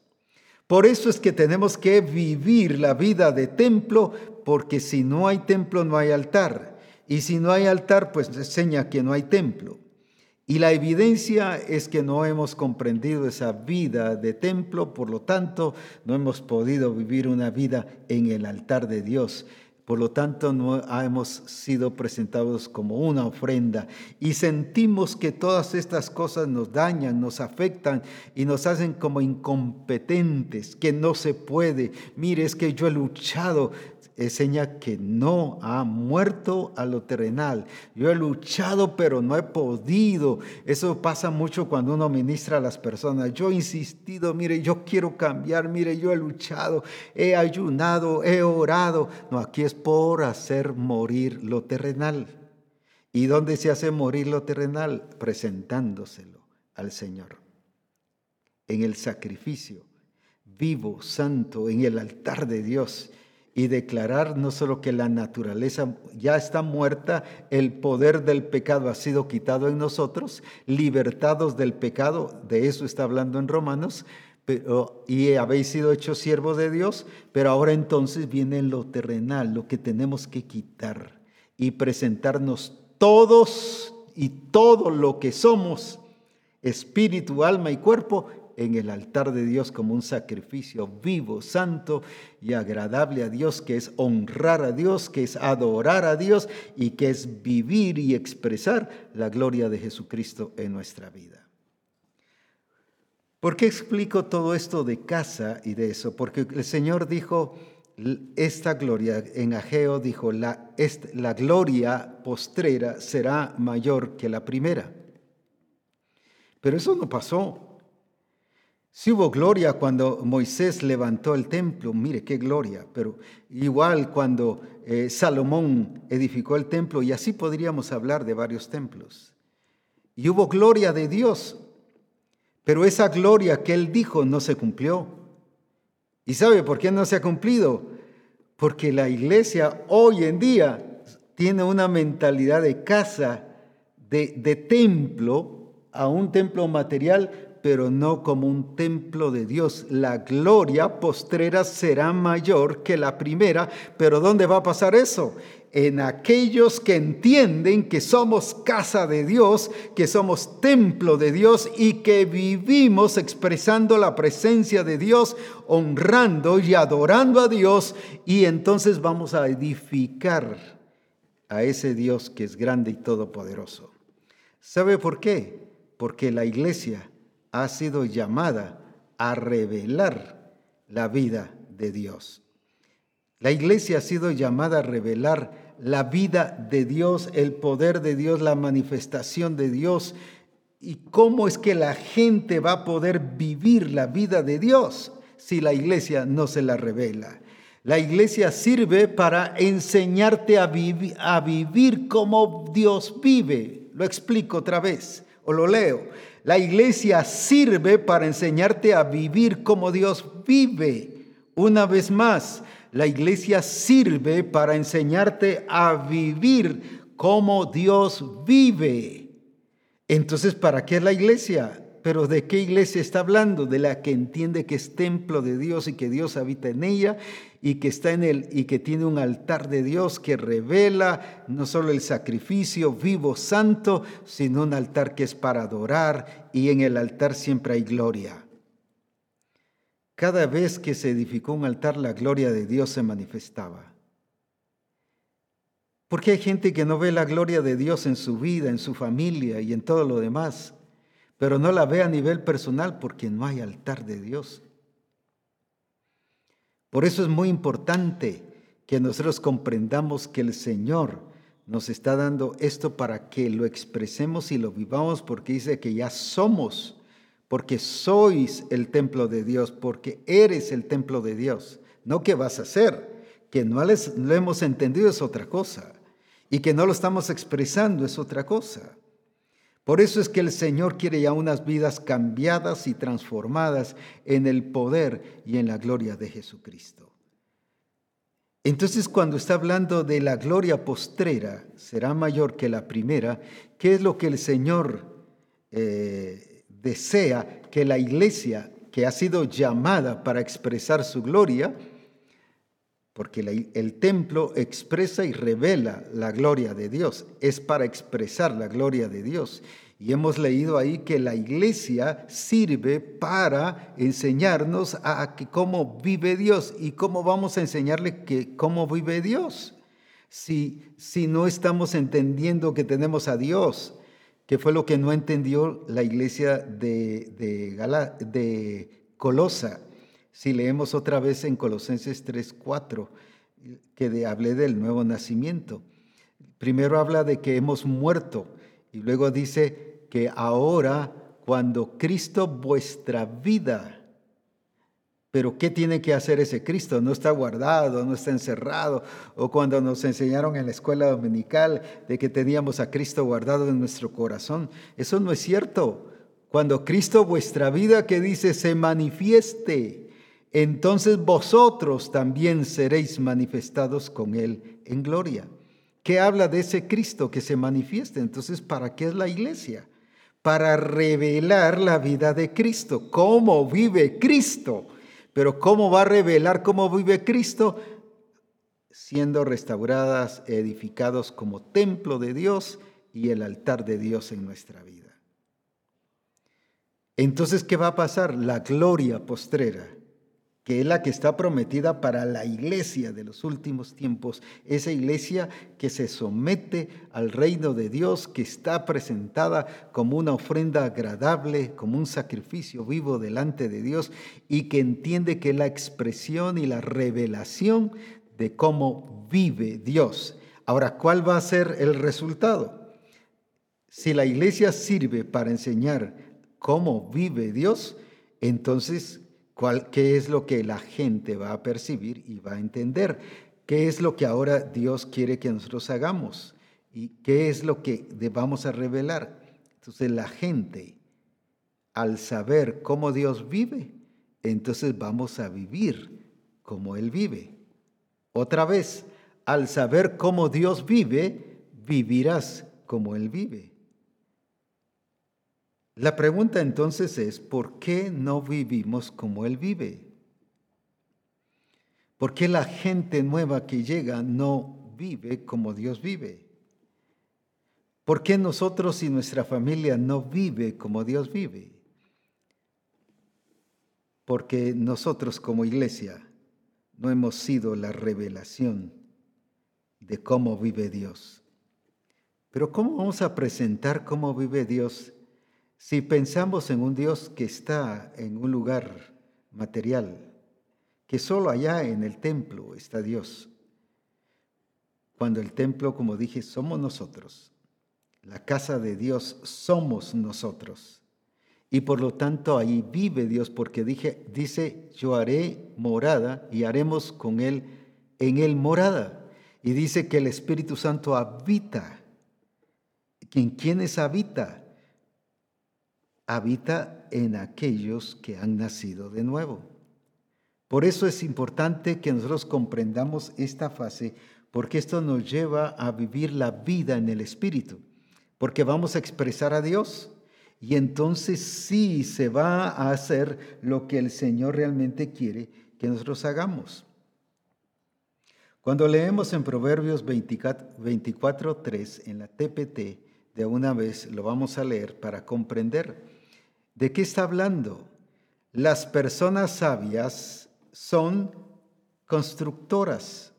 Por eso es que tenemos que vivir la vida de templo, porque si no hay templo no hay altar. Y si no hay altar, pues enseña que no hay templo. Y la evidencia es que no hemos comprendido esa vida de templo, por lo tanto, no hemos podido vivir una vida en el altar de Dios. Por lo tanto, no hemos sido presentados como una ofrenda y sentimos que todas estas cosas nos dañan, nos afectan y nos hacen como incompetentes, que no se puede. Mire, es que yo he luchado enseña que no ha muerto a lo terrenal. Yo he luchado, pero no he podido. Eso pasa mucho cuando uno ministra a las personas. Yo he insistido, mire, yo quiero cambiar, mire, yo he luchado, he ayunado, he orado. No, aquí es por hacer morir lo terrenal. ¿Y dónde se hace morir lo terrenal? Presentándoselo al Señor. En el sacrificio vivo, santo, en el altar de Dios y declarar no solo que la naturaleza ya está muerta, el poder del pecado ha sido quitado en nosotros, libertados del pecado, de eso está hablando en Romanos, pero, y habéis sido hechos siervos de Dios, pero ahora entonces viene lo terrenal, lo que tenemos que quitar y presentarnos todos y todo lo que somos, espíritu, alma y cuerpo, en el altar de Dios como un sacrificio vivo, santo y agradable a Dios, que es honrar a Dios, que es adorar a Dios y que es vivir y expresar la gloria de Jesucristo en nuestra vida. ¿Por qué explico todo esto de casa y de eso? Porque el Señor dijo, esta gloria, en Ageo dijo, la, la gloria postrera será mayor que la primera. Pero eso no pasó. Si hubo gloria cuando Moisés levantó el templo, mire qué gloria, pero igual cuando eh, Salomón edificó el templo, y así podríamos hablar de varios templos. Y hubo gloria de Dios, pero esa gloria que él dijo no se cumplió. ¿Y sabe por qué no se ha cumplido? Porque la iglesia hoy en día tiene una mentalidad de casa, de templo, a un templo material, pero no como un templo de Dios. La gloria postrera será mayor que la primera, pero ¿dónde va a pasar eso? En aquellos que entienden que somos casa de Dios, que somos templo de Dios y que vivimos expresando la presencia de Dios, honrando y adorando a Dios, y entonces vamos a edificar a ese Dios que es grande y todopoderoso. ¿Sabe por qué? Porque la iglesia ha sido llamada a revelar la vida de Dios. La iglesia ha sido llamada a revelar la vida de Dios, el poder de Dios, la manifestación de Dios. ¿Y cómo es que la gente va a poder vivir la vida de Dios si la iglesia no se la revela? La iglesia sirve para enseñarte a, vivir como Dios vive. Lo explico otra vez o lo leo. La iglesia sirve para enseñarte a vivir como Dios vive. Una vez más, la iglesia sirve para enseñarte a vivir como Dios vive. Entonces, ¿para qué es la iglesia? Pero ¿de qué iglesia está hablando? De la que entiende que es templo de Dios y que Dios habita en ella y que está en él y que tiene un altar de Dios que revela no solo el sacrificio vivo santo, sino un altar que es para adorar y en el altar siempre hay gloria. Cada vez que se edificó un altar, la gloria de Dios se manifestaba. Porque hay gente que no ve la gloria de Dios en su vida, en su familia y en todo lo demás, pero no la ve a nivel personal porque no hay altar de Dios. Por eso es muy importante que nosotros comprendamos que el Señor nos está dando esto para que lo expresemos y lo vivamos, porque dice que ya somos, porque sois el templo de Dios, porque eres el templo de Dios, no que vas a ser, que no lo hemos entendido es otra cosa, y que no lo estamos expresando es otra cosa. Por eso es que el Señor quiere ya unas vidas cambiadas y transformadas en el poder y en la gloria de Jesucristo. Entonces cuando está hablando de la gloria postrera, será mayor que la primera, ¿qué es lo que el Señor eh, desea que la iglesia que ha sido llamada para expresar su gloria, porque el templo expresa y revela la gloria de Dios, es para expresar la gloria de Dios. Y hemos leído ahí que la iglesia sirve para enseñarnos a, cómo vive Dios y cómo vamos a enseñarle que cómo vive Dios. Si, si no estamos entendiendo que tenemos a Dios, que fue lo que no entendió la iglesia de, de, de Colosa, si leemos otra vez en Colosenses 3:4, que de, hablé del nuevo nacimiento. Primero habla de que hemos muerto y luego dice que ahora cuando Cristo vuestra vida, pero ¿qué tiene que hacer ese Cristo? No está guardado, no está encerrado. O cuando nos enseñaron en la escuela dominical de que teníamos a Cristo guardado en nuestro corazón. Eso no es cierto. Cuando Cristo vuestra vida que dice se manifieste, entonces vosotros también seréis manifestados con Él en gloria. ¿Qué habla de ese Cristo que se manifieste? Entonces, ¿para qué es la iglesia? Para revelar la vida de Cristo, cómo vive Cristo. Pero ¿cómo va a revelar cómo vive Cristo? Siendo restauradas, edificados como templo de Dios y el altar de Dios en nuestra vida. Entonces, ¿qué va a pasar? La gloria postrera, que es la que está prometida para la iglesia de los últimos tiempos, esa iglesia que se somete al reino de Dios, que está presentada como una ofrenda agradable, como un sacrificio vivo delante de Dios y que entiende que la expresión y la revelación de cómo vive Dios. Ahora, ¿cuál va a ser el resultado? Si la iglesia sirve para enseñar cómo vive Dios, entonces, ¿qué es lo que la gente va a percibir y va a entender? ¿Qué es lo que ahora Dios quiere que nosotros hagamos? ¿Y qué es lo que vamos a revelar? Entonces la gente, al saber cómo Dios vive, entonces vamos a vivir como Él vive. Otra vez, al saber cómo Dios vive, vivirás como Él vive. La pregunta entonces es, ¿por qué no vivimos como Él vive? ¿Por qué la gente nueva que llega no vive como Dios vive? ¿Por qué nosotros y nuestra familia no vive como Dios vive? Porque nosotros como iglesia no hemos sido la revelación de cómo vive Dios. Pero ¿cómo vamos a presentar cómo vive Dios si pensamos en un Dios que está en un lugar material, que solo allá en el templo está Dios, cuando el templo, como dije, somos nosotros, la casa de Dios somos nosotros. Y por lo tanto ahí vive Dios, porque dije, dice, yo haré morada y haremos con él en él morada. Y dice que el Espíritu Santo habita. ¿En quiénes habita? Habita en aquellos que han nacido de nuevo. Por eso es importante que nosotros comprendamos esta fase, porque esto nos lleva a vivir la vida en el Espíritu, porque vamos a expresar a Dios y entonces sí se va a hacer lo que el Señor realmente quiere que nosotros hagamos. Cuando leemos en Proverbios 24, 3 en la TPT, de una vez lo vamos a leer para comprender ¿De qué está hablando? Las personas sabias son constructoras,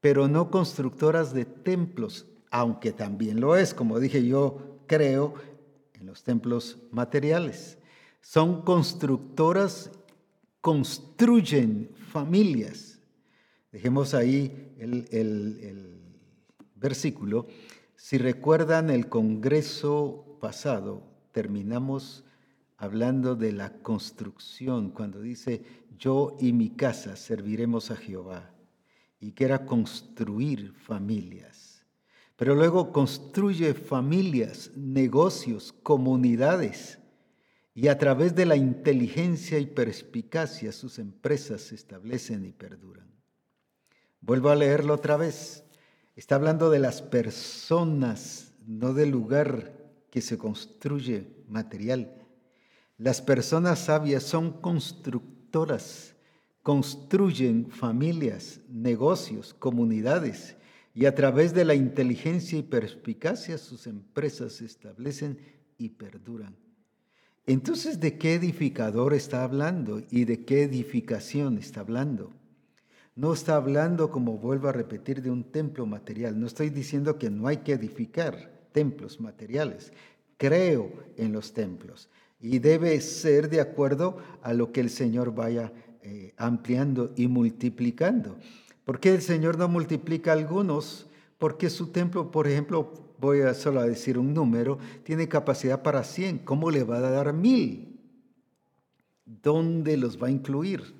pero no constructoras de templos, aunque también lo es, como dije yo, creo en los templos materiales. Son constructoras, construyen familias. Dejemos ahí el, versículo. Si recuerdan el Congreso pasado, terminamos hablando de la construcción, cuando dice, yo y mi casa serviremos a Jehová, y que era construir familias. pero luego construye familias, negocios, comunidades y a través de la inteligencia y perspicacia sus empresas se establecen y perduran. Vuelvo a leerlo otra vez. Está hablando de las personas, no del lugar que se construye material. Las personas sabias son constructoras, construyen familias, negocios, comunidades y a través de la inteligencia y perspicacia sus empresas se establecen y perduran. Entonces, ¿de qué edificador está hablando y de qué edificación está hablando? No está hablando, como vuelvo a repetir, de un templo material. No estoy diciendo que no hay que edificar templos materiales. Creo en los templos y debe ser de acuerdo a lo que el Señor vaya eh, ampliando y multiplicando. ¿Por qué el Señor no multiplica algunos? Porque su templo, por ejemplo, voy a solo a decir un número, tiene capacidad para 100. ¿Cómo le va a dar mil? ¿Dónde los va a incluir?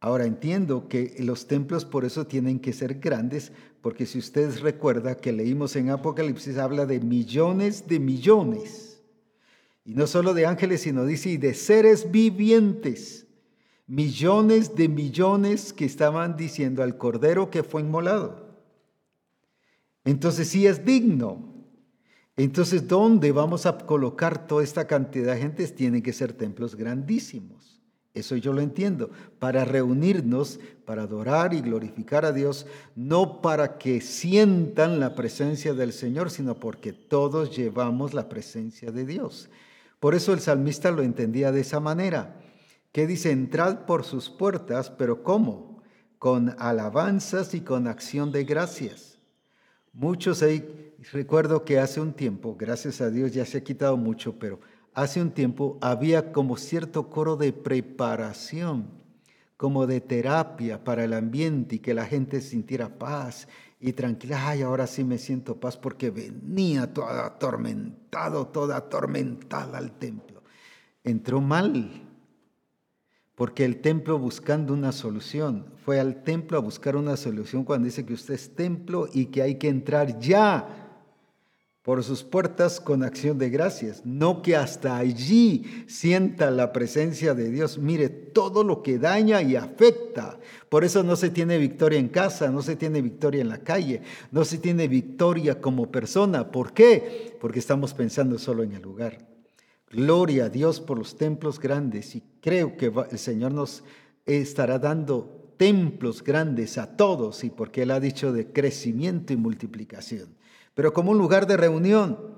Ahora entiendo que los templos por eso tienen que ser grandes, porque si ustedes recuerdan que leímos en Apocalipsis, habla de millones de millones. Y no solo de ángeles, sino dice, y de seres vivientes. Millones de millones que estaban diciendo al Cordero que fue inmolado. Entonces sí es digno. Entonces, ¿dónde vamos a colocar toda esta cantidad de gente? Tienen que ser templos grandísimos. Eso yo lo entiendo. Para reunirnos, para adorar y glorificar a Dios, no para que sientan la presencia del Señor, sino porque todos llevamos la presencia de Dios. Por eso el salmista lo entendía de esa manera, que dice, entrad por sus puertas, pero ¿cómo? Con alabanzas y con acción de gracias. Muchos ahí, recuerdo que hace un tiempo, gracias a Dios ya se ha quitado mucho, pero hace un tiempo había como cierto coro de preparación, como de terapia para el ambiente y que la gente sintiera paz y tranquila. Ay, ahora sí me siento paz porque venía todo atormentado, toda atormentada al templo. Entró mal porque el templo buscando una solución, fue al templo a buscar una solución cuando dice que usted es templo y que hay que entrar ya por sus puertas con acción de gracias, no que hasta allí sienta la presencia de Dios. Mire, todo lo que daña y afecta. Por eso no se tiene victoria en casa, no se tiene victoria en la calle, no se tiene victoria como persona. ¿Por qué? Porque estamos pensando solo en el lugar. Gloria a Dios por los templos grandes y creo que el Señor nos estará dando templos grandes a todos y porque Él ha dicho de crecimiento y multiplicación, pero como un lugar de reunión.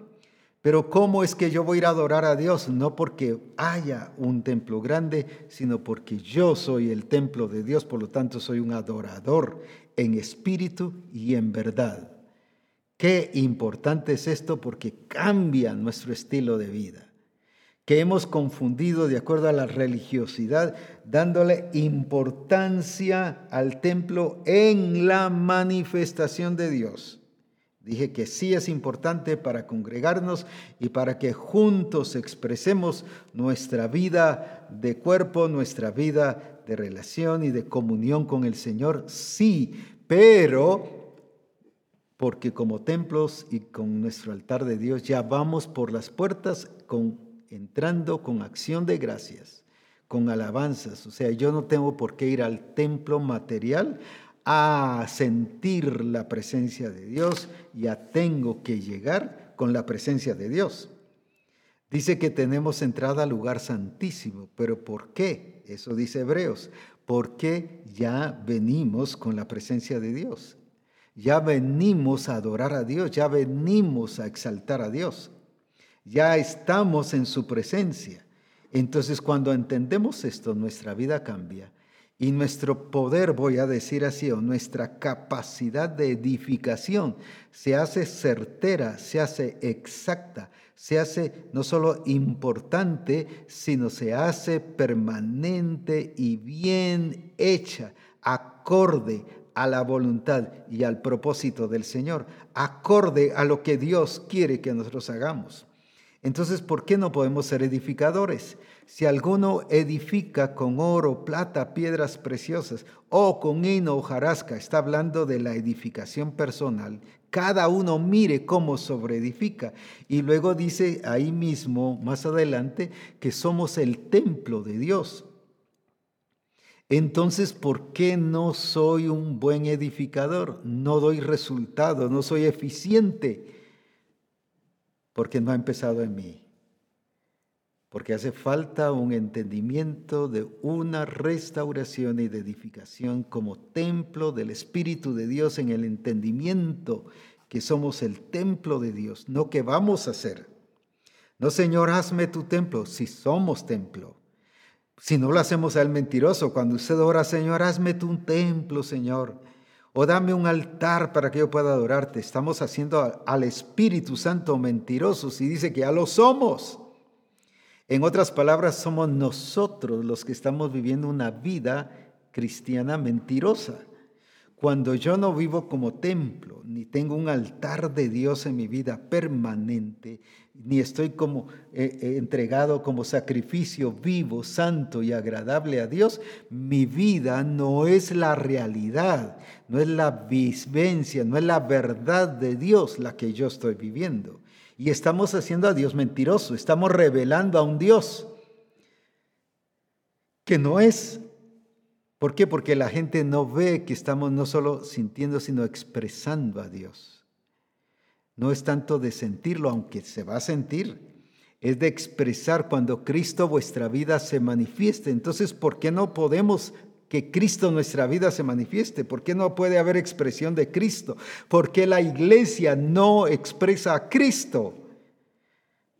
Pero ¿cómo es que yo voy a ir a adorar a Dios? No porque haya un templo grande, sino porque yo soy el templo de Dios, por lo tanto soy un adorador en espíritu y en verdad. Qué importante es esto porque cambia nuestro estilo de vida que hemos confundido de acuerdo a la religiosidad, dándole importancia al templo en la manifestación de Dios. Dije que sí es importante para congregarnos y para que juntos expresemos nuestra vida de cuerpo, nuestra vida de relación y de comunión con el Señor, sí, pero porque como templos y con nuestro altar de Dios ya vamos por las puertas con entrando con acción de gracias, con alabanzas. O sea, yo no tengo por qué ir al templo material a sentir la presencia de Dios, ya tengo que llegar con la presencia de Dios. Dice que tenemos entrada al lugar santísimo, pero ¿por qué? Eso dice Hebreos, porque ya venimos con la presencia de Dios. Ya venimos a adorar a Dios, ya venimos a exaltar a Dios ya estamos en su presencia. Entonces cuando entendemos esto, nuestra vida cambia y nuestro poder, voy a decir así, o nuestra capacidad de edificación se hace certera, se hace exacta, se hace no solo importante, sino se hace permanente y bien hecha, acorde a la voluntad y al propósito del Señor, acorde a lo que Dios quiere que nosotros hagamos. Entonces, ¿por qué no podemos ser edificadores? Si alguno edifica con oro, plata, piedras preciosas, o con hino o jarasca, está hablando de la edificación personal, cada uno mire cómo sobreedifica. Y luego dice ahí mismo, más adelante, que somos el templo de Dios. Entonces, ¿por qué no soy un buen edificador? No doy resultado, no soy eficiente, porque no ha empezado en mí. Porque hace falta un entendimiento de una restauración y de edificación como templo del Espíritu de Dios en el entendimiento que somos el templo de Dios, no que vamos a ser. No, Señor, hazme tu templo, si somos templo. Si no lo hacemos al mentiroso, cuando usted ora, Señor, hazme tu templo, Señor. O dame un altar para que yo pueda adorarte. Estamos haciendo al Espíritu Santo mentirosos y dice que ya lo somos. En otras palabras, somos nosotros los que estamos viviendo una vida cristiana mentirosa. Cuando yo no vivo como templo, ni tengo un altar de Dios en mi vida permanente, ni estoy como eh, eh, entregado como sacrificio vivo, santo y agradable a Dios, mi vida no es la realidad, no es la vivencia, no es la verdad de Dios la que yo estoy viviendo. Y estamos haciendo a Dios mentiroso, estamos revelando a un Dios que no es ¿Por qué? Porque la gente no ve que estamos no solo sintiendo, sino expresando a Dios. No es tanto de sentirlo, aunque se va a sentir, es de expresar cuando Cristo vuestra vida se manifieste. Entonces, ¿por qué no podemos que Cristo nuestra vida se manifieste? ¿Por qué no puede haber expresión de Cristo? ¿Por qué la iglesia no expresa a Cristo?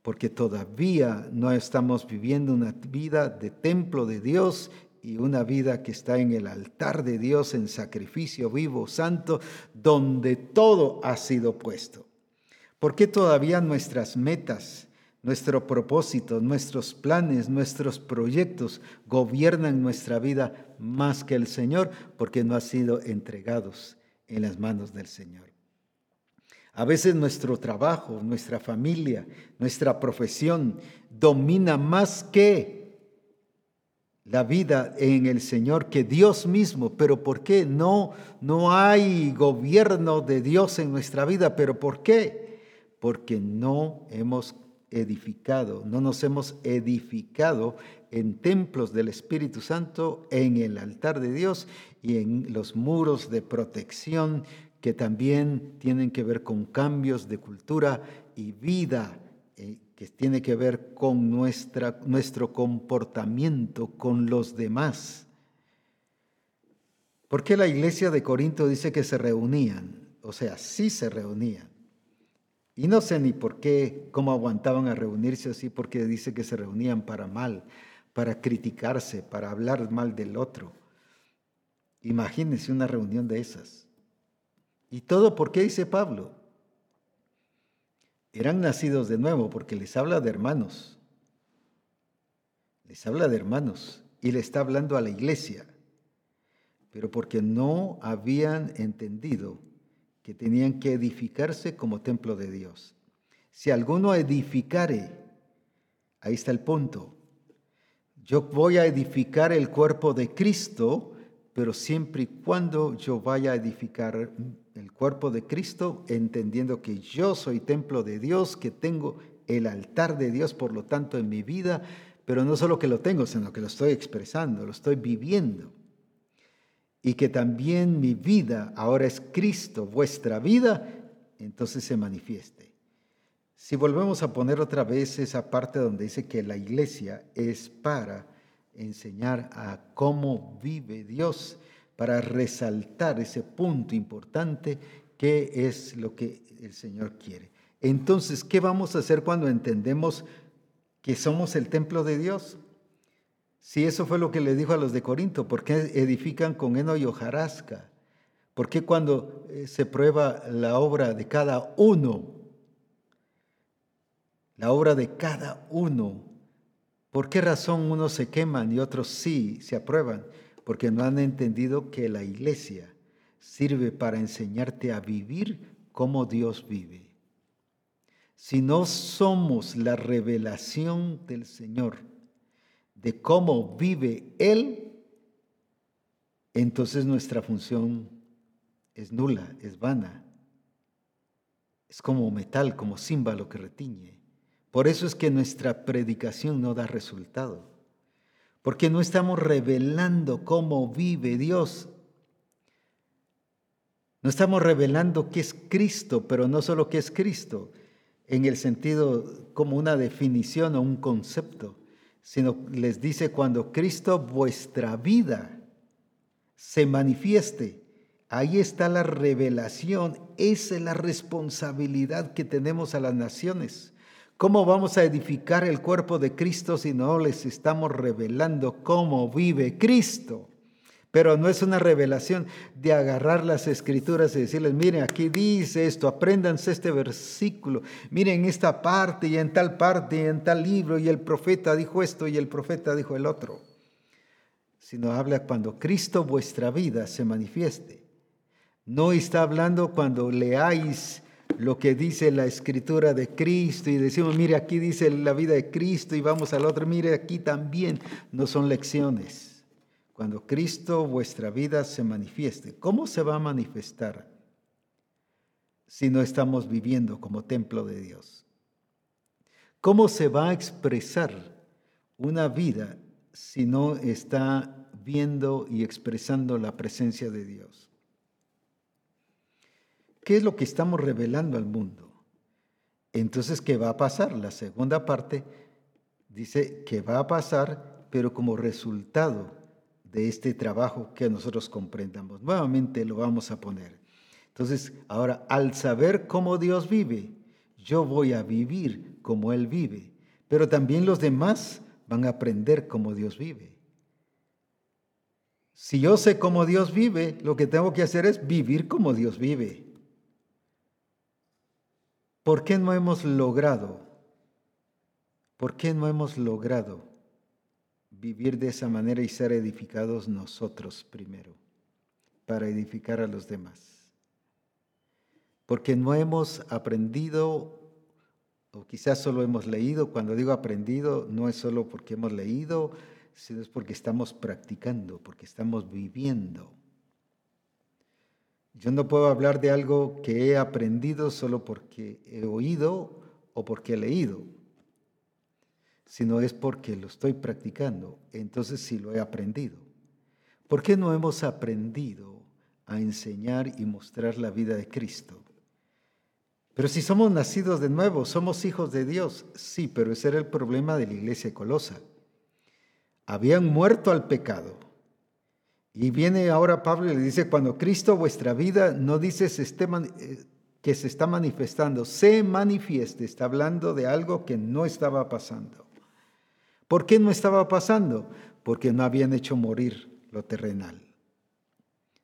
Porque todavía no estamos viviendo una vida de templo de Dios y una vida que está en el altar de Dios en sacrificio vivo, santo, donde todo ha sido puesto. ¿Por qué todavía nuestras metas, nuestro propósito, nuestros planes, nuestros proyectos gobiernan nuestra vida más que el Señor? Porque no han sido entregados en las manos del Señor. A veces nuestro trabajo, nuestra familia, nuestra profesión domina más que la vida en el Señor que Dios mismo. Pero ¿por qué? No, no hay gobierno de Dios en nuestra vida. ¿Pero por qué? Porque no hemos edificado, no nos hemos edificado en templos del Espíritu Santo, en el altar de Dios y en los muros de protección que también tienen que ver con cambios de cultura y vida eh, que tiene que ver con nuestra, nuestro comportamiento con los demás. ¿Por qué la iglesia de Corinto dice que se reunían? O sea, sí se reunían. Y no sé ni por qué, cómo aguantaban a reunirse así, porque dice que se reunían para mal, para criticarse, para hablar mal del otro. Imagínense una reunión de esas. ¿Y todo por qué dice Pablo? eran nacidos de nuevo, porque les habla de hermanos. Les habla de hermanos y le está hablando a la iglesia, pero porque no habían entendido que tenían que edificarse como templo de Dios. Si alguno edificare, ahí está el punto. Yo voy a edificar el cuerpo de Cristo, pero siempre y cuando yo vaya a edificar el cuerpo de Cristo, entendiendo que yo soy templo de Dios, que tengo el altar de Dios, por lo tanto, en mi vida, pero no solo que lo tengo, sino que lo estoy expresando, lo estoy viviendo. Y que también mi vida ahora es Cristo, vuestra vida, entonces se manifieste. Si volvemos a poner otra vez esa parte donde dice que la iglesia es para enseñar a cómo vive Dios, para resaltar ese punto importante que es lo que el Señor quiere. Entonces, ¿qué vamos a hacer cuando entendemos que somos el templo de Dios? Si eso fue lo que le dijo a los de Corinto, ¿por qué edifican con heno y hojarasca? ¿Por qué cuando eh, se prueba la obra de cada uno, la obra de cada uno, ¿por qué razón unos se queman y otros sí se aprueban? porque no han entendido que la iglesia sirve para enseñarte a vivir como Dios vive. si no somos la revelación del Señor de cómo vive Él, entonces nuestra función es nula, es vana. Es como metal, como címbalo que retiñe. Por eso es que nuestra predicación no da resultado. Porque no estamos revelando cómo vive Dios. No estamos revelando qué es Cristo, pero no solo qué es Cristo, en el sentido como una definición o un concepto, sino les dice cuando Cristo vuestra vida se manifieste. Ahí está la revelación, esa es la responsabilidad que tenemos a las naciones. ¿Cómo vamos a edificar el cuerpo de Cristo si no les estamos revelando cómo vive Cristo? Pero no es una revelación de agarrar las escrituras y decirles, miren, aquí dice esto, apréndanse este versículo, miren esta parte y en tal parte y en tal libro y el profeta dijo esto y el profeta dijo el otro. Sino habla cuando Cristo vuestra vida se manifieste. No está hablando cuando leáis lo que dice la escritura de Cristo y decimos, mire, aquí dice la vida de Cristo y vamos al otro, mire, aquí también. No son lecciones cuando Cristo vuestra vida se manifieste. ¿Cómo se va a manifestar si no estamos viviendo como templo de Dios? ¿Cómo se va a expresar una vida si no está viendo y expresando la presencia de Dios? ¿Qué es lo que estamos revelando al mundo? Entonces, ¿qué va a pasar? La segunda parte dice que va a pasar, pero como resultado de este trabajo que nosotros comprendamos. Nuevamente lo vamos a poner. Entonces, ahora, al saber cómo Dios vive, yo voy a vivir como Él vive, pero también los demás van a aprender cómo Dios vive. Si yo sé cómo Dios vive, lo que tengo que hacer es vivir como Dios vive. ¿Por qué no hemos logrado? ¿Por qué no hemos logrado vivir de esa manera y ser edificados nosotros primero, para edificar a los demás. Porque no hemos aprendido, o quizás solo hemos leído, cuando digo aprendido, no es solo porque hemos leído, sino es porque estamos practicando, porque estamos viviendo. Yo no puedo hablar de algo que he aprendido solo porque he oído o porque he leído sino es porque lo estoy practicando, entonces sí lo he aprendido. ¿Por qué no hemos aprendido a enseñar y mostrar la vida de Cristo? Pero si somos nacidos de nuevo, somos hijos de Dios, sí, pero ese era el problema de la iglesia colosa. Habían muerto al pecado. Y viene ahora Pablo y le dice, cuando Cristo vuestra vida no dice eh, que se está manifestando, se manifieste, está hablando de algo que no estaba pasando. ¿Por qué no estaba pasando? Porque no habían hecho morir lo terrenal.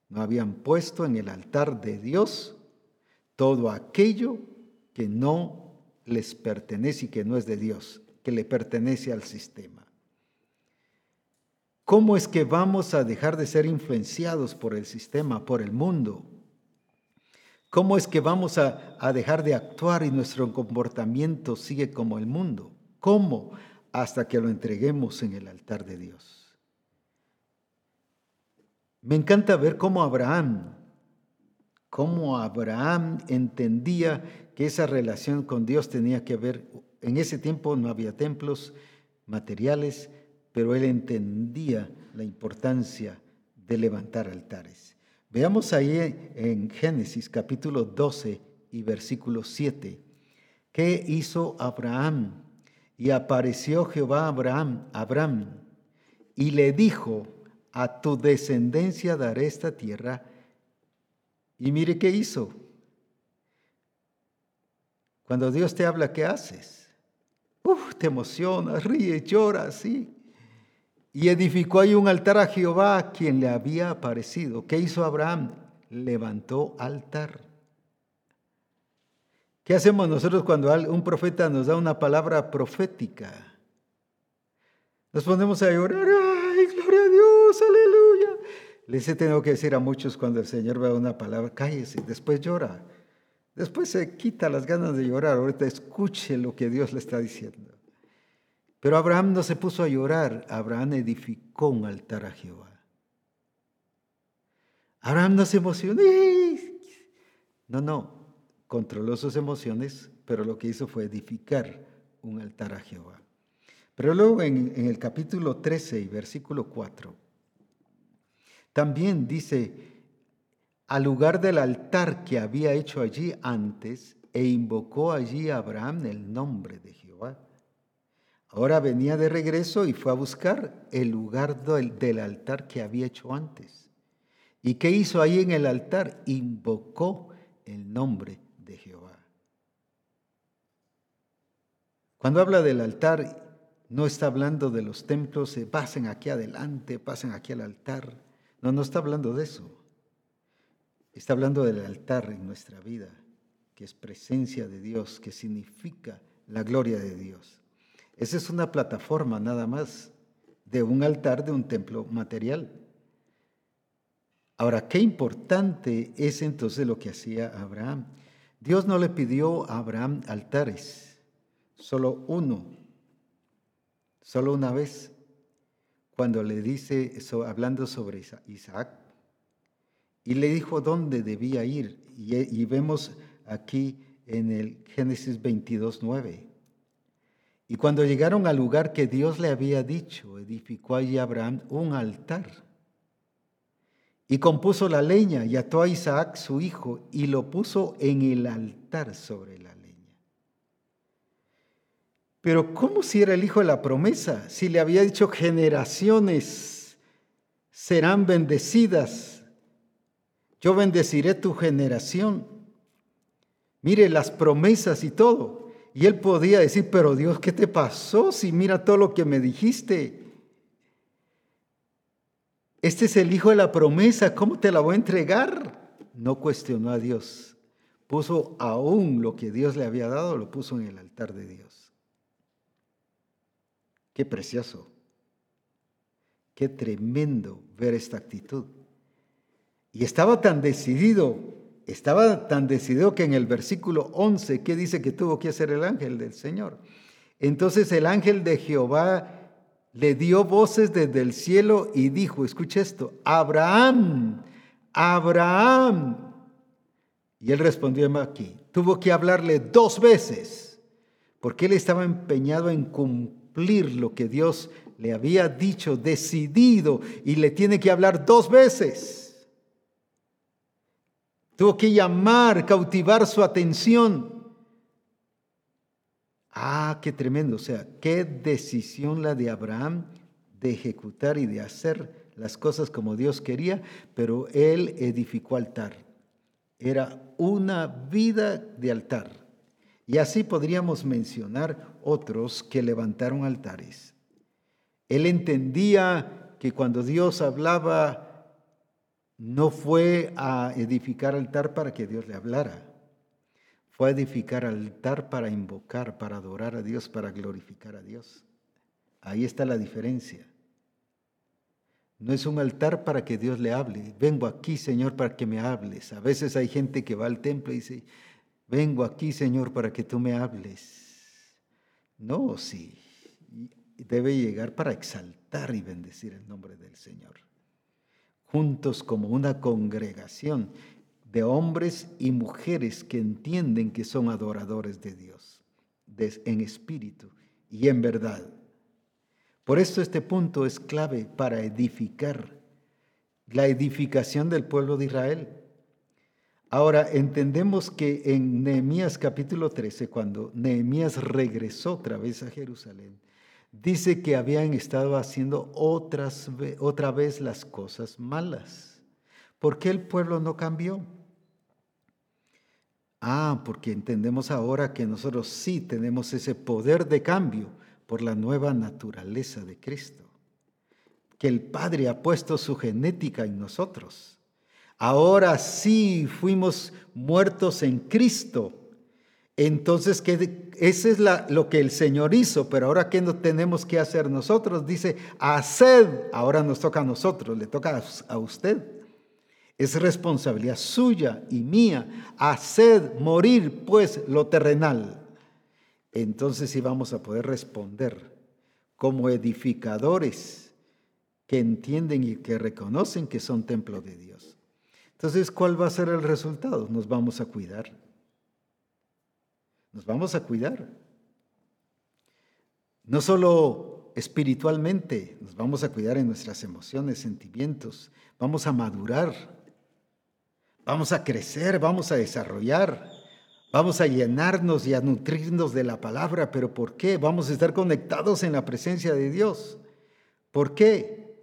No habían puesto en el altar de Dios todo aquello que no les pertenece y que no es de Dios, que le pertenece al sistema. ¿Cómo es que vamos a dejar de ser influenciados por el sistema, por el mundo? ¿Cómo es que vamos a, a dejar de actuar y nuestro comportamiento sigue como el mundo? ¿Cómo? Hasta que lo entreguemos en el altar de Dios. Me encanta ver cómo Abraham, cómo Abraham entendía que esa relación con Dios tenía que ver, en ese tiempo no había templos materiales, pero él entendía la importancia de levantar altares. Veamos ahí en Génesis capítulo 12 y versículo 7, ¿qué hizo Abraham? Y apareció Jehová a Abraham, Abraham, y le dijo, a tu descendencia daré esta tierra. Y mire qué hizo. Cuando Dios te habla, ¿qué haces? Uf, te emocionas, ríes, lloras, sí. Y edificó ahí un altar a Jehová, quien le había aparecido. ¿Qué hizo Abraham? Levantó altar. ¿Qué hacemos nosotros cuando un profeta nos da una palabra profética? Nos ponemos a llorar, ¡ay, gloria a Dios, aleluya! Les he tenido que decir a muchos cuando el Señor va a una palabra, cállese, después llora. Después se quita las ganas de llorar. Ahorita escuche lo que Dios le está diciendo. Pero Abraham no se puso a llorar. Abraham edificó un altar a Jehová. Abraham no se emocionó. No, no. Controló sus emociones, pero lo que hizo fue edificar un altar a Jehová. Pero luego en, el capítulo 13 y versículo 4, también dice, al lugar del altar que había hecho allí antes e invocó allí a Abraham el nombre de Jehová. Ahora venía de regreso y fue a buscar el lugar del, altar que había hecho antes. ¿Y qué hizo ahí en el altar? Invocó el nombre Jehová. Cuando habla del altar, no está hablando de los templos, se pasen aquí adelante, pasen aquí al altar. No, no está hablando de eso. Está hablando del altar en nuestra vida, que es presencia de Dios, que significa la gloria de Dios. Esa es una plataforma nada más de un altar de un templo material. Ahora, qué importante es entonces lo que hacía Abraham. Dios no le pidió a Abraham altares, solo uno, solo una vez, cuando le dice, hablando sobre Isaac, y le dijo dónde debía ir. Y, vemos aquí en el Génesis 22, 9. Y cuando llegaron al lugar que Dios le había dicho, edificó allí Abraham un altar. Y compuso la leña y ató a Isaac su hijo y lo puso en el altar sobre la leña. Pero ¿cómo si era el hijo de la promesa? Si le había dicho generaciones serán bendecidas yo bendeciré tu generación. Mire las promesas y todo. Y él podía decir, pero Dios, ¿qué te pasó si mira todo lo que me dijiste? Este es el hijo de la promesa, ¿cómo te la voy a entregar? No cuestionó a Dios. Puso aún lo que Dios le había dado, lo puso en el altar de Dios. Qué precioso. Qué tremendo ver esta actitud. Y estaba tan decidido, estaba tan decidido que en el versículo 11, ¿qué dice que tuvo que hacer el ángel del Señor? Entonces el ángel de Jehová le dio voces desde el cielo y dijo, escucha esto, Abraham, Abraham. Y él respondió aquí, tuvo que hablarle dos veces, porque él estaba empeñado en cumplir lo que Dios le había dicho, decidido, y le tiene que hablar dos veces. Tuvo que llamar, cautivar su atención. Ah, qué tremendo. O sea, qué decisión la de Abraham de ejecutar y de hacer las cosas como Dios quería, pero él edificó altar. Era una vida de altar. Y así podríamos mencionar otros que levantaron altares. Él entendía que cuando Dios hablaba no fue a edificar altar para que Dios le hablara. Fue a edificar altar para invocar, para adorar a Dios, para glorificar a Dios. Ahí está la diferencia. No es un altar para que Dios le hable. Vengo aquí, Señor, para que me hables. A veces hay gente que va al templo y dice, vengo aquí, Señor, para que tú me hables. No, sí. Debe llegar para exaltar y bendecir el nombre del Señor juntos como una congregación de hombres y mujeres que entienden que son adoradores de Dios, en espíritu y en verdad. Por esto este punto es clave para edificar la edificación del pueblo de Israel. Ahora entendemos que en Nehemías capítulo 13, cuando Nehemías regresó otra vez a Jerusalén, dice que habían estado haciendo otras, otra vez las cosas malas. ¿Por qué el pueblo no cambió? Ah, porque entendemos ahora que nosotros sí tenemos ese poder de cambio por la nueva naturaleza de Cristo. Que el Padre ha puesto su genética en nosotros. Ahora sí fuimos muertos en Cristo entonces, ¿qué, ese es lo que el Señor hizo, pero ahora ¿qué no tenemos que hacer nosotros? Dice, haced, ahora nos toca a nosotros, le toca a usted. Es responsabilidad suya y mía. Haced morir pues lo terrenal. Entonces sí vamos a poder responder como edificadores que entienden y que reconocen que son templo de Dios. Entonces, ¿cuál va a ser el resultado? Nos vamos a cuidar. Nos vamos a cuidar. No solo espiritualmente, nos vamos a cuidar en nuestras emociones, sentimientos, vamos a madurar, vamos a crecer, vamos a desarrollar, vamos a llenarnos y a nutrirnos de la palabra, pero ¿por qué? Vamos a estar conectados en la presencia de Dios. ¿Por qué?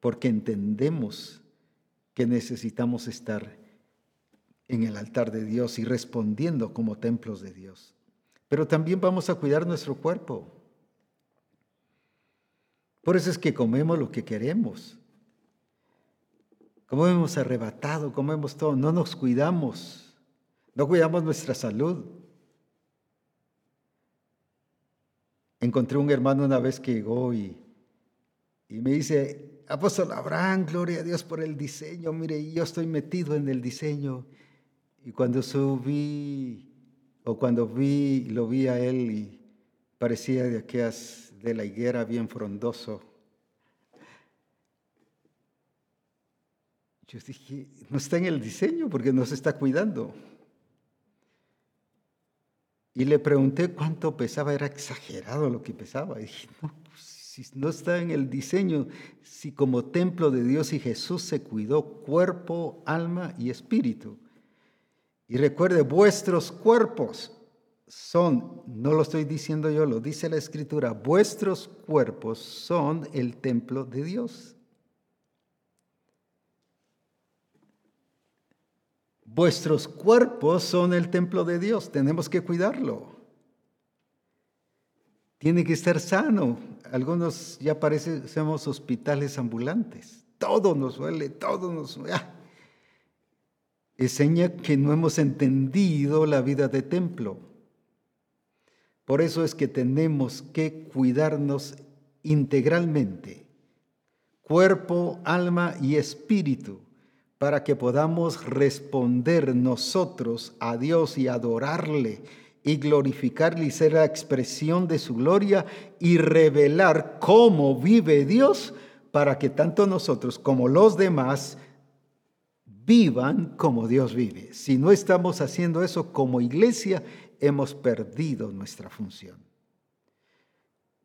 Porque entendemos que necesitamos estar en el altar de Dios y respondiendo como templos de Dios. Pero también vamos a cuidar nuestro cuerpo. Por eso es que comemos lo que queremos. Como hemos arrebatado, comemos todo, no nos cuidamos, no cuidamos nuestra salud. Encontré un hermano una vez que llegó y, y me dice, apóstol Abraham, gloria a Dios por el diseño, mire, yo estoy metido en el diseño. Y cuando subí, o cuando vi, lo vi a él y parecía de aquellas de la higuera bien frondoso. Yo dije, no está en el diseño porque no se está cuidando. Y le pregunté cuánto pesaba, era exagerado lo que pesaba. Y dije, no, pues, si no está en el diseño, si como templo de Dios y Jesús se cuidó cuerpo, alma y espíritu. Y recuerde, vuestros cuerpos son, no lo estoy diciendo yo, lo dice la escritura, vuestros cuerpos son el templo de Dios. Vuestros cuerpos son el templo de Dios, tenemos que cuidarlo. Tiene que estar sano. Algunos ya parecemos hospitales ambulantes. Todo nos duele, todo nos... duele. Ah. Enseña que no hemos entendido la vida de templo. Por eso es que tenemos que cuidarnos integralmente, cuerpo, alma y espíritu, para que podamos responder nosotros a Dios y adorarle y glorificarle y ser la expresión de su gloria y revelar cómo vive Dios para que tanto nosotros como los demás vivan como Dios vive. Si no estamos haciendo eso como iglesia, hemos perdido nuestra función.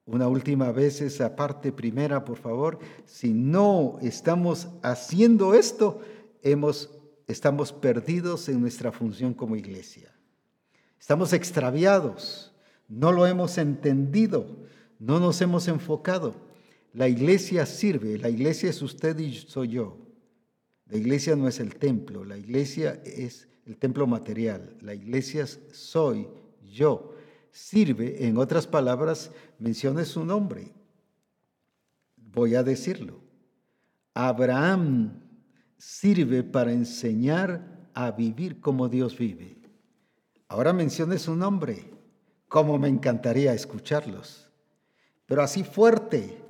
Una última vez esa parte primera, por favor. Si no estamos haciendo esto, hemos, estamos perdidos en nuestra función como iglesia. Estamos extraviados, no lo hemos entendido, no nos hemos enfocado. La iglesia sirve, la iglesia es usted y soy yo. La iglesia no es el templo, la iglesia es el templo material. La iglesia soy yo. Sirve, en otras palabras, mencione su nombre. Voy a decirlo. Abraham sirve para enseñar a vivir como Dios vive. Ahora mencione su nombre, como me encantaría escucharlos. Pero así fuerte,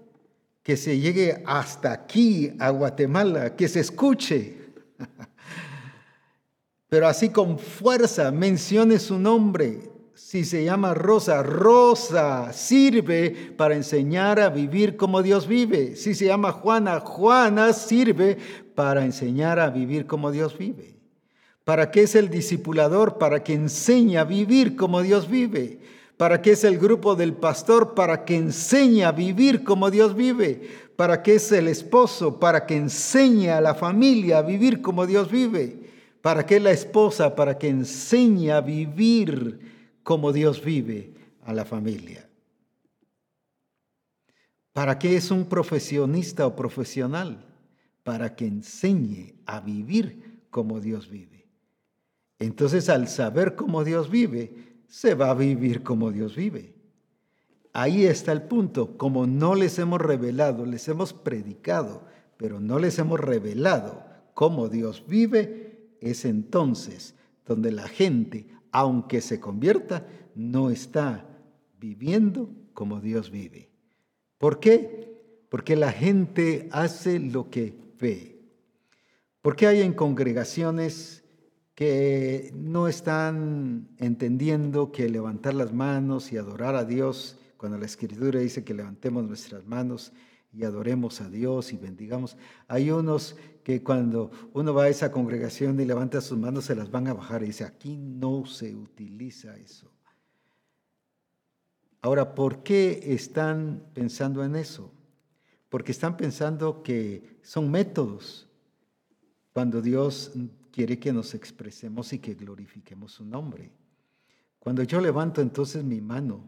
que se llegue hasta aquí, a Guatemala, que se escuche. pero así con fuerza mencione su nombre. Si se llama Rosa, Rosa sirve para enseñar a vivir como Dios vive. Si se llama Juana, Juana sirve para enseñar a vivir como Dios vive. ¿Para qué es el discipulador? Para que enseñe a vivir como Dios vive. ¿Para qué es el grupo del pastor? Para que enseñe a vivir como Dios vive. ¿Para qué es el esposo? Para que enseñe a la familia a vivir como Dios vive. ¿Para qué la esposa? Para que enseñe a vivir como Dios vive a la familia. ¿Para qué es un profesionista o profesional? Para que enseñe a vivir como Dios vive. Entonces al saber cómo Dios vive, se va a vivir como Dios vive. Ahí está el punto. Como no les hemos revelado, les hemos predicado, pero no les hemos revelado cómo Dios vive, es entonces donde la gente, aunque se convierta, no está viviendo como Dios vive. ¿Por qué? Porque la gente hace lo que ve. ¿Por qué hay en congregaciones que no están entendiendo que levantar las manos y adorar a Dios, cuando la Escritura dice que levantemos nuestras manos y adoremos a Dios y bendigamos, hay unos que cuando uno va a esa congregación y levanta sus manos se las van a bajar y dice, aquí no se utiliza eso. Ahora, ¿por qué están pensando en eso? Porque están pensando que son métodos cuando Dios quiere que nos expresemos y que glorifiquemos su nombre. Cuando yo levanto entonces mi mano,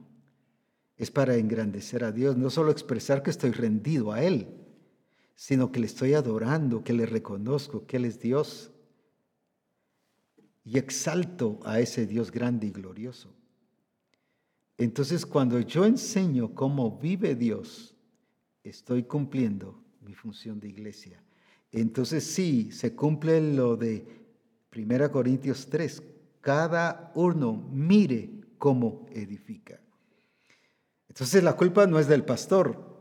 es para engrandecer a Dios, no solo expresar que estoy rendido a Él, sino que le estoy adorando, que le reconozco que Él es Dios y exalto a ese Dios grande y glorioso. Entonces, cuando yo enseño cómo vive Dios, estoy cumpliendo mi función de iglesia. Entonces, sí, se cumple lo de 1 Corintios 3. Cada uno mire cómo edifica. Entonces, la culpa no es del pastor,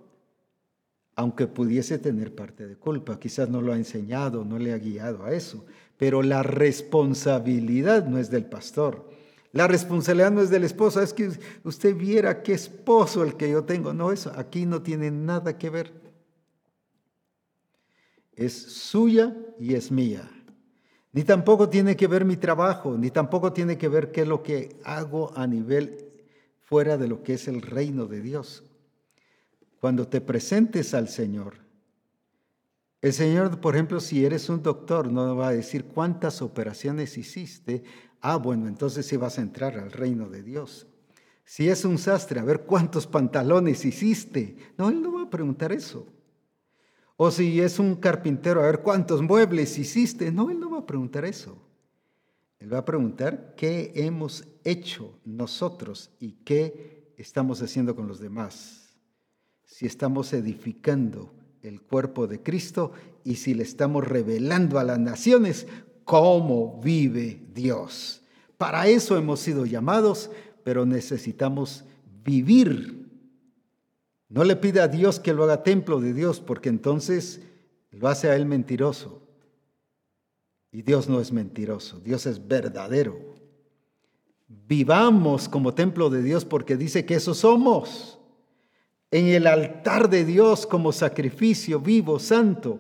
aunque pudiese tener parte de culpa. Quizás no lo ha enseñado, no le ha guiado a eso. Pero la responsabilidad no es del pastor la responsabilidad no es del esposo, es que usted viera qué esposo el que yo tengo. No, eso aquí no tiene nada que ver. Es suya y es mía. Ni tampoco tiene que ver mi trabajo, ni tampoco tiene que ver qué es lo que hago a nivel fuera de lo que es el reino de Dios. Cuando te presentes al Señor, el Señor, por ejemplo, si eres un doctor, no va a decir cuántas operaciones hiciste, Ah, bueno, entonces sí vas a entrar al reino de Dios. Si es un sastre, a ver cuántos pantalones hiciste. No, él no va a preguntar eso. O si es un carpintero, a ver cuántos muebles hiciste. No, él no va a preguntar eso. Él va a preguntar qué hemos hecho nosotros y qué estamos haciendo con los demás. Si estamos edificando el cuerpo de Cristo y si le estamos revelando a las naciones cómo vive Dios. Para eso hemos sido llamados, pero necesitamos vivir. No le pida a Dios que lo haga templo de Dios, porque entonces lo hace a Él mentiroso. Y Dios no es mentiroso, Dios es verdadero. Vivamos como templo de Dios porque dice que eso somos. En el altar de Dios como sacrificio vivo, santo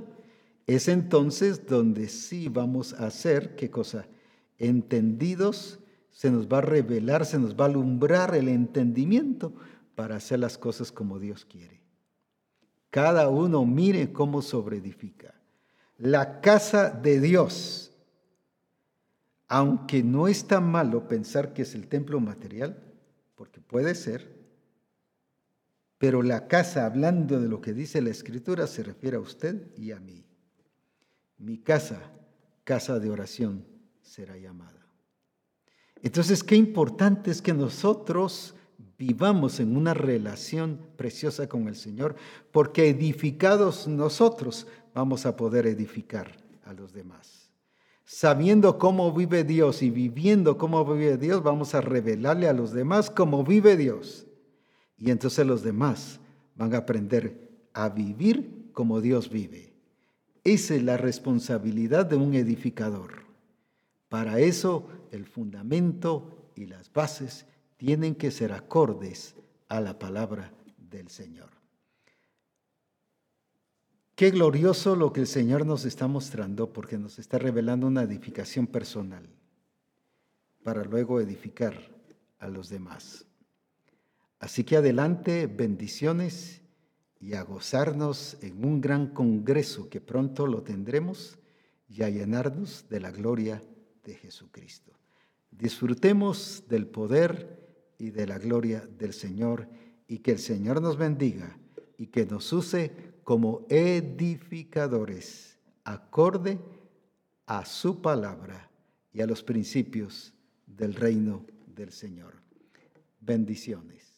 es entonces donde sí vamos a hacer, ¿qué cosa? Entendidos, se nos va a revelar, se nos va a alumbrar el entendimiento para hacer las cosas como Dios quiere. Cada uno mire cómo sobreedifica. La casa de Dios, aunque no está malo pensar que es el templo material, porque puede ser, pero la casa, hablando de lo que dice la Escritura, se refiere a usted y a mí mi casa, casa de oración será llamada. Entonces, qué importante es que nosotros vivamos en una relación preciosa con el Señor, porque edificados nosotros vamos a poder edificar a los demás. Sabiendo cómo vive Dios y viviendo cómo vive Dios, vamos a revelarle a los demás cómo vive Dios. Y entonces los demás van a aprender a vivir como Dios vive. Esa es la responsabilidad de un edificador. Para eso el fundamento y las bases tienen que ser acordes a la palabra del Señor. Qué glorioso lo que el Señor nos está mostrando porque nos está revelando una edificación personal para luego edificar a los demás. Así que adelante, bendiciones y a gozarnos en un gran congreso que pronto lo tendremos y a llenarnos de la gloria de Jesucristo. Disfrutemos del poder y de la gloria del Señor y que el Señor nos bendiga y que nos use como edificadores acorde a su palabra y a los principios del reino del Señor. Bendiciones.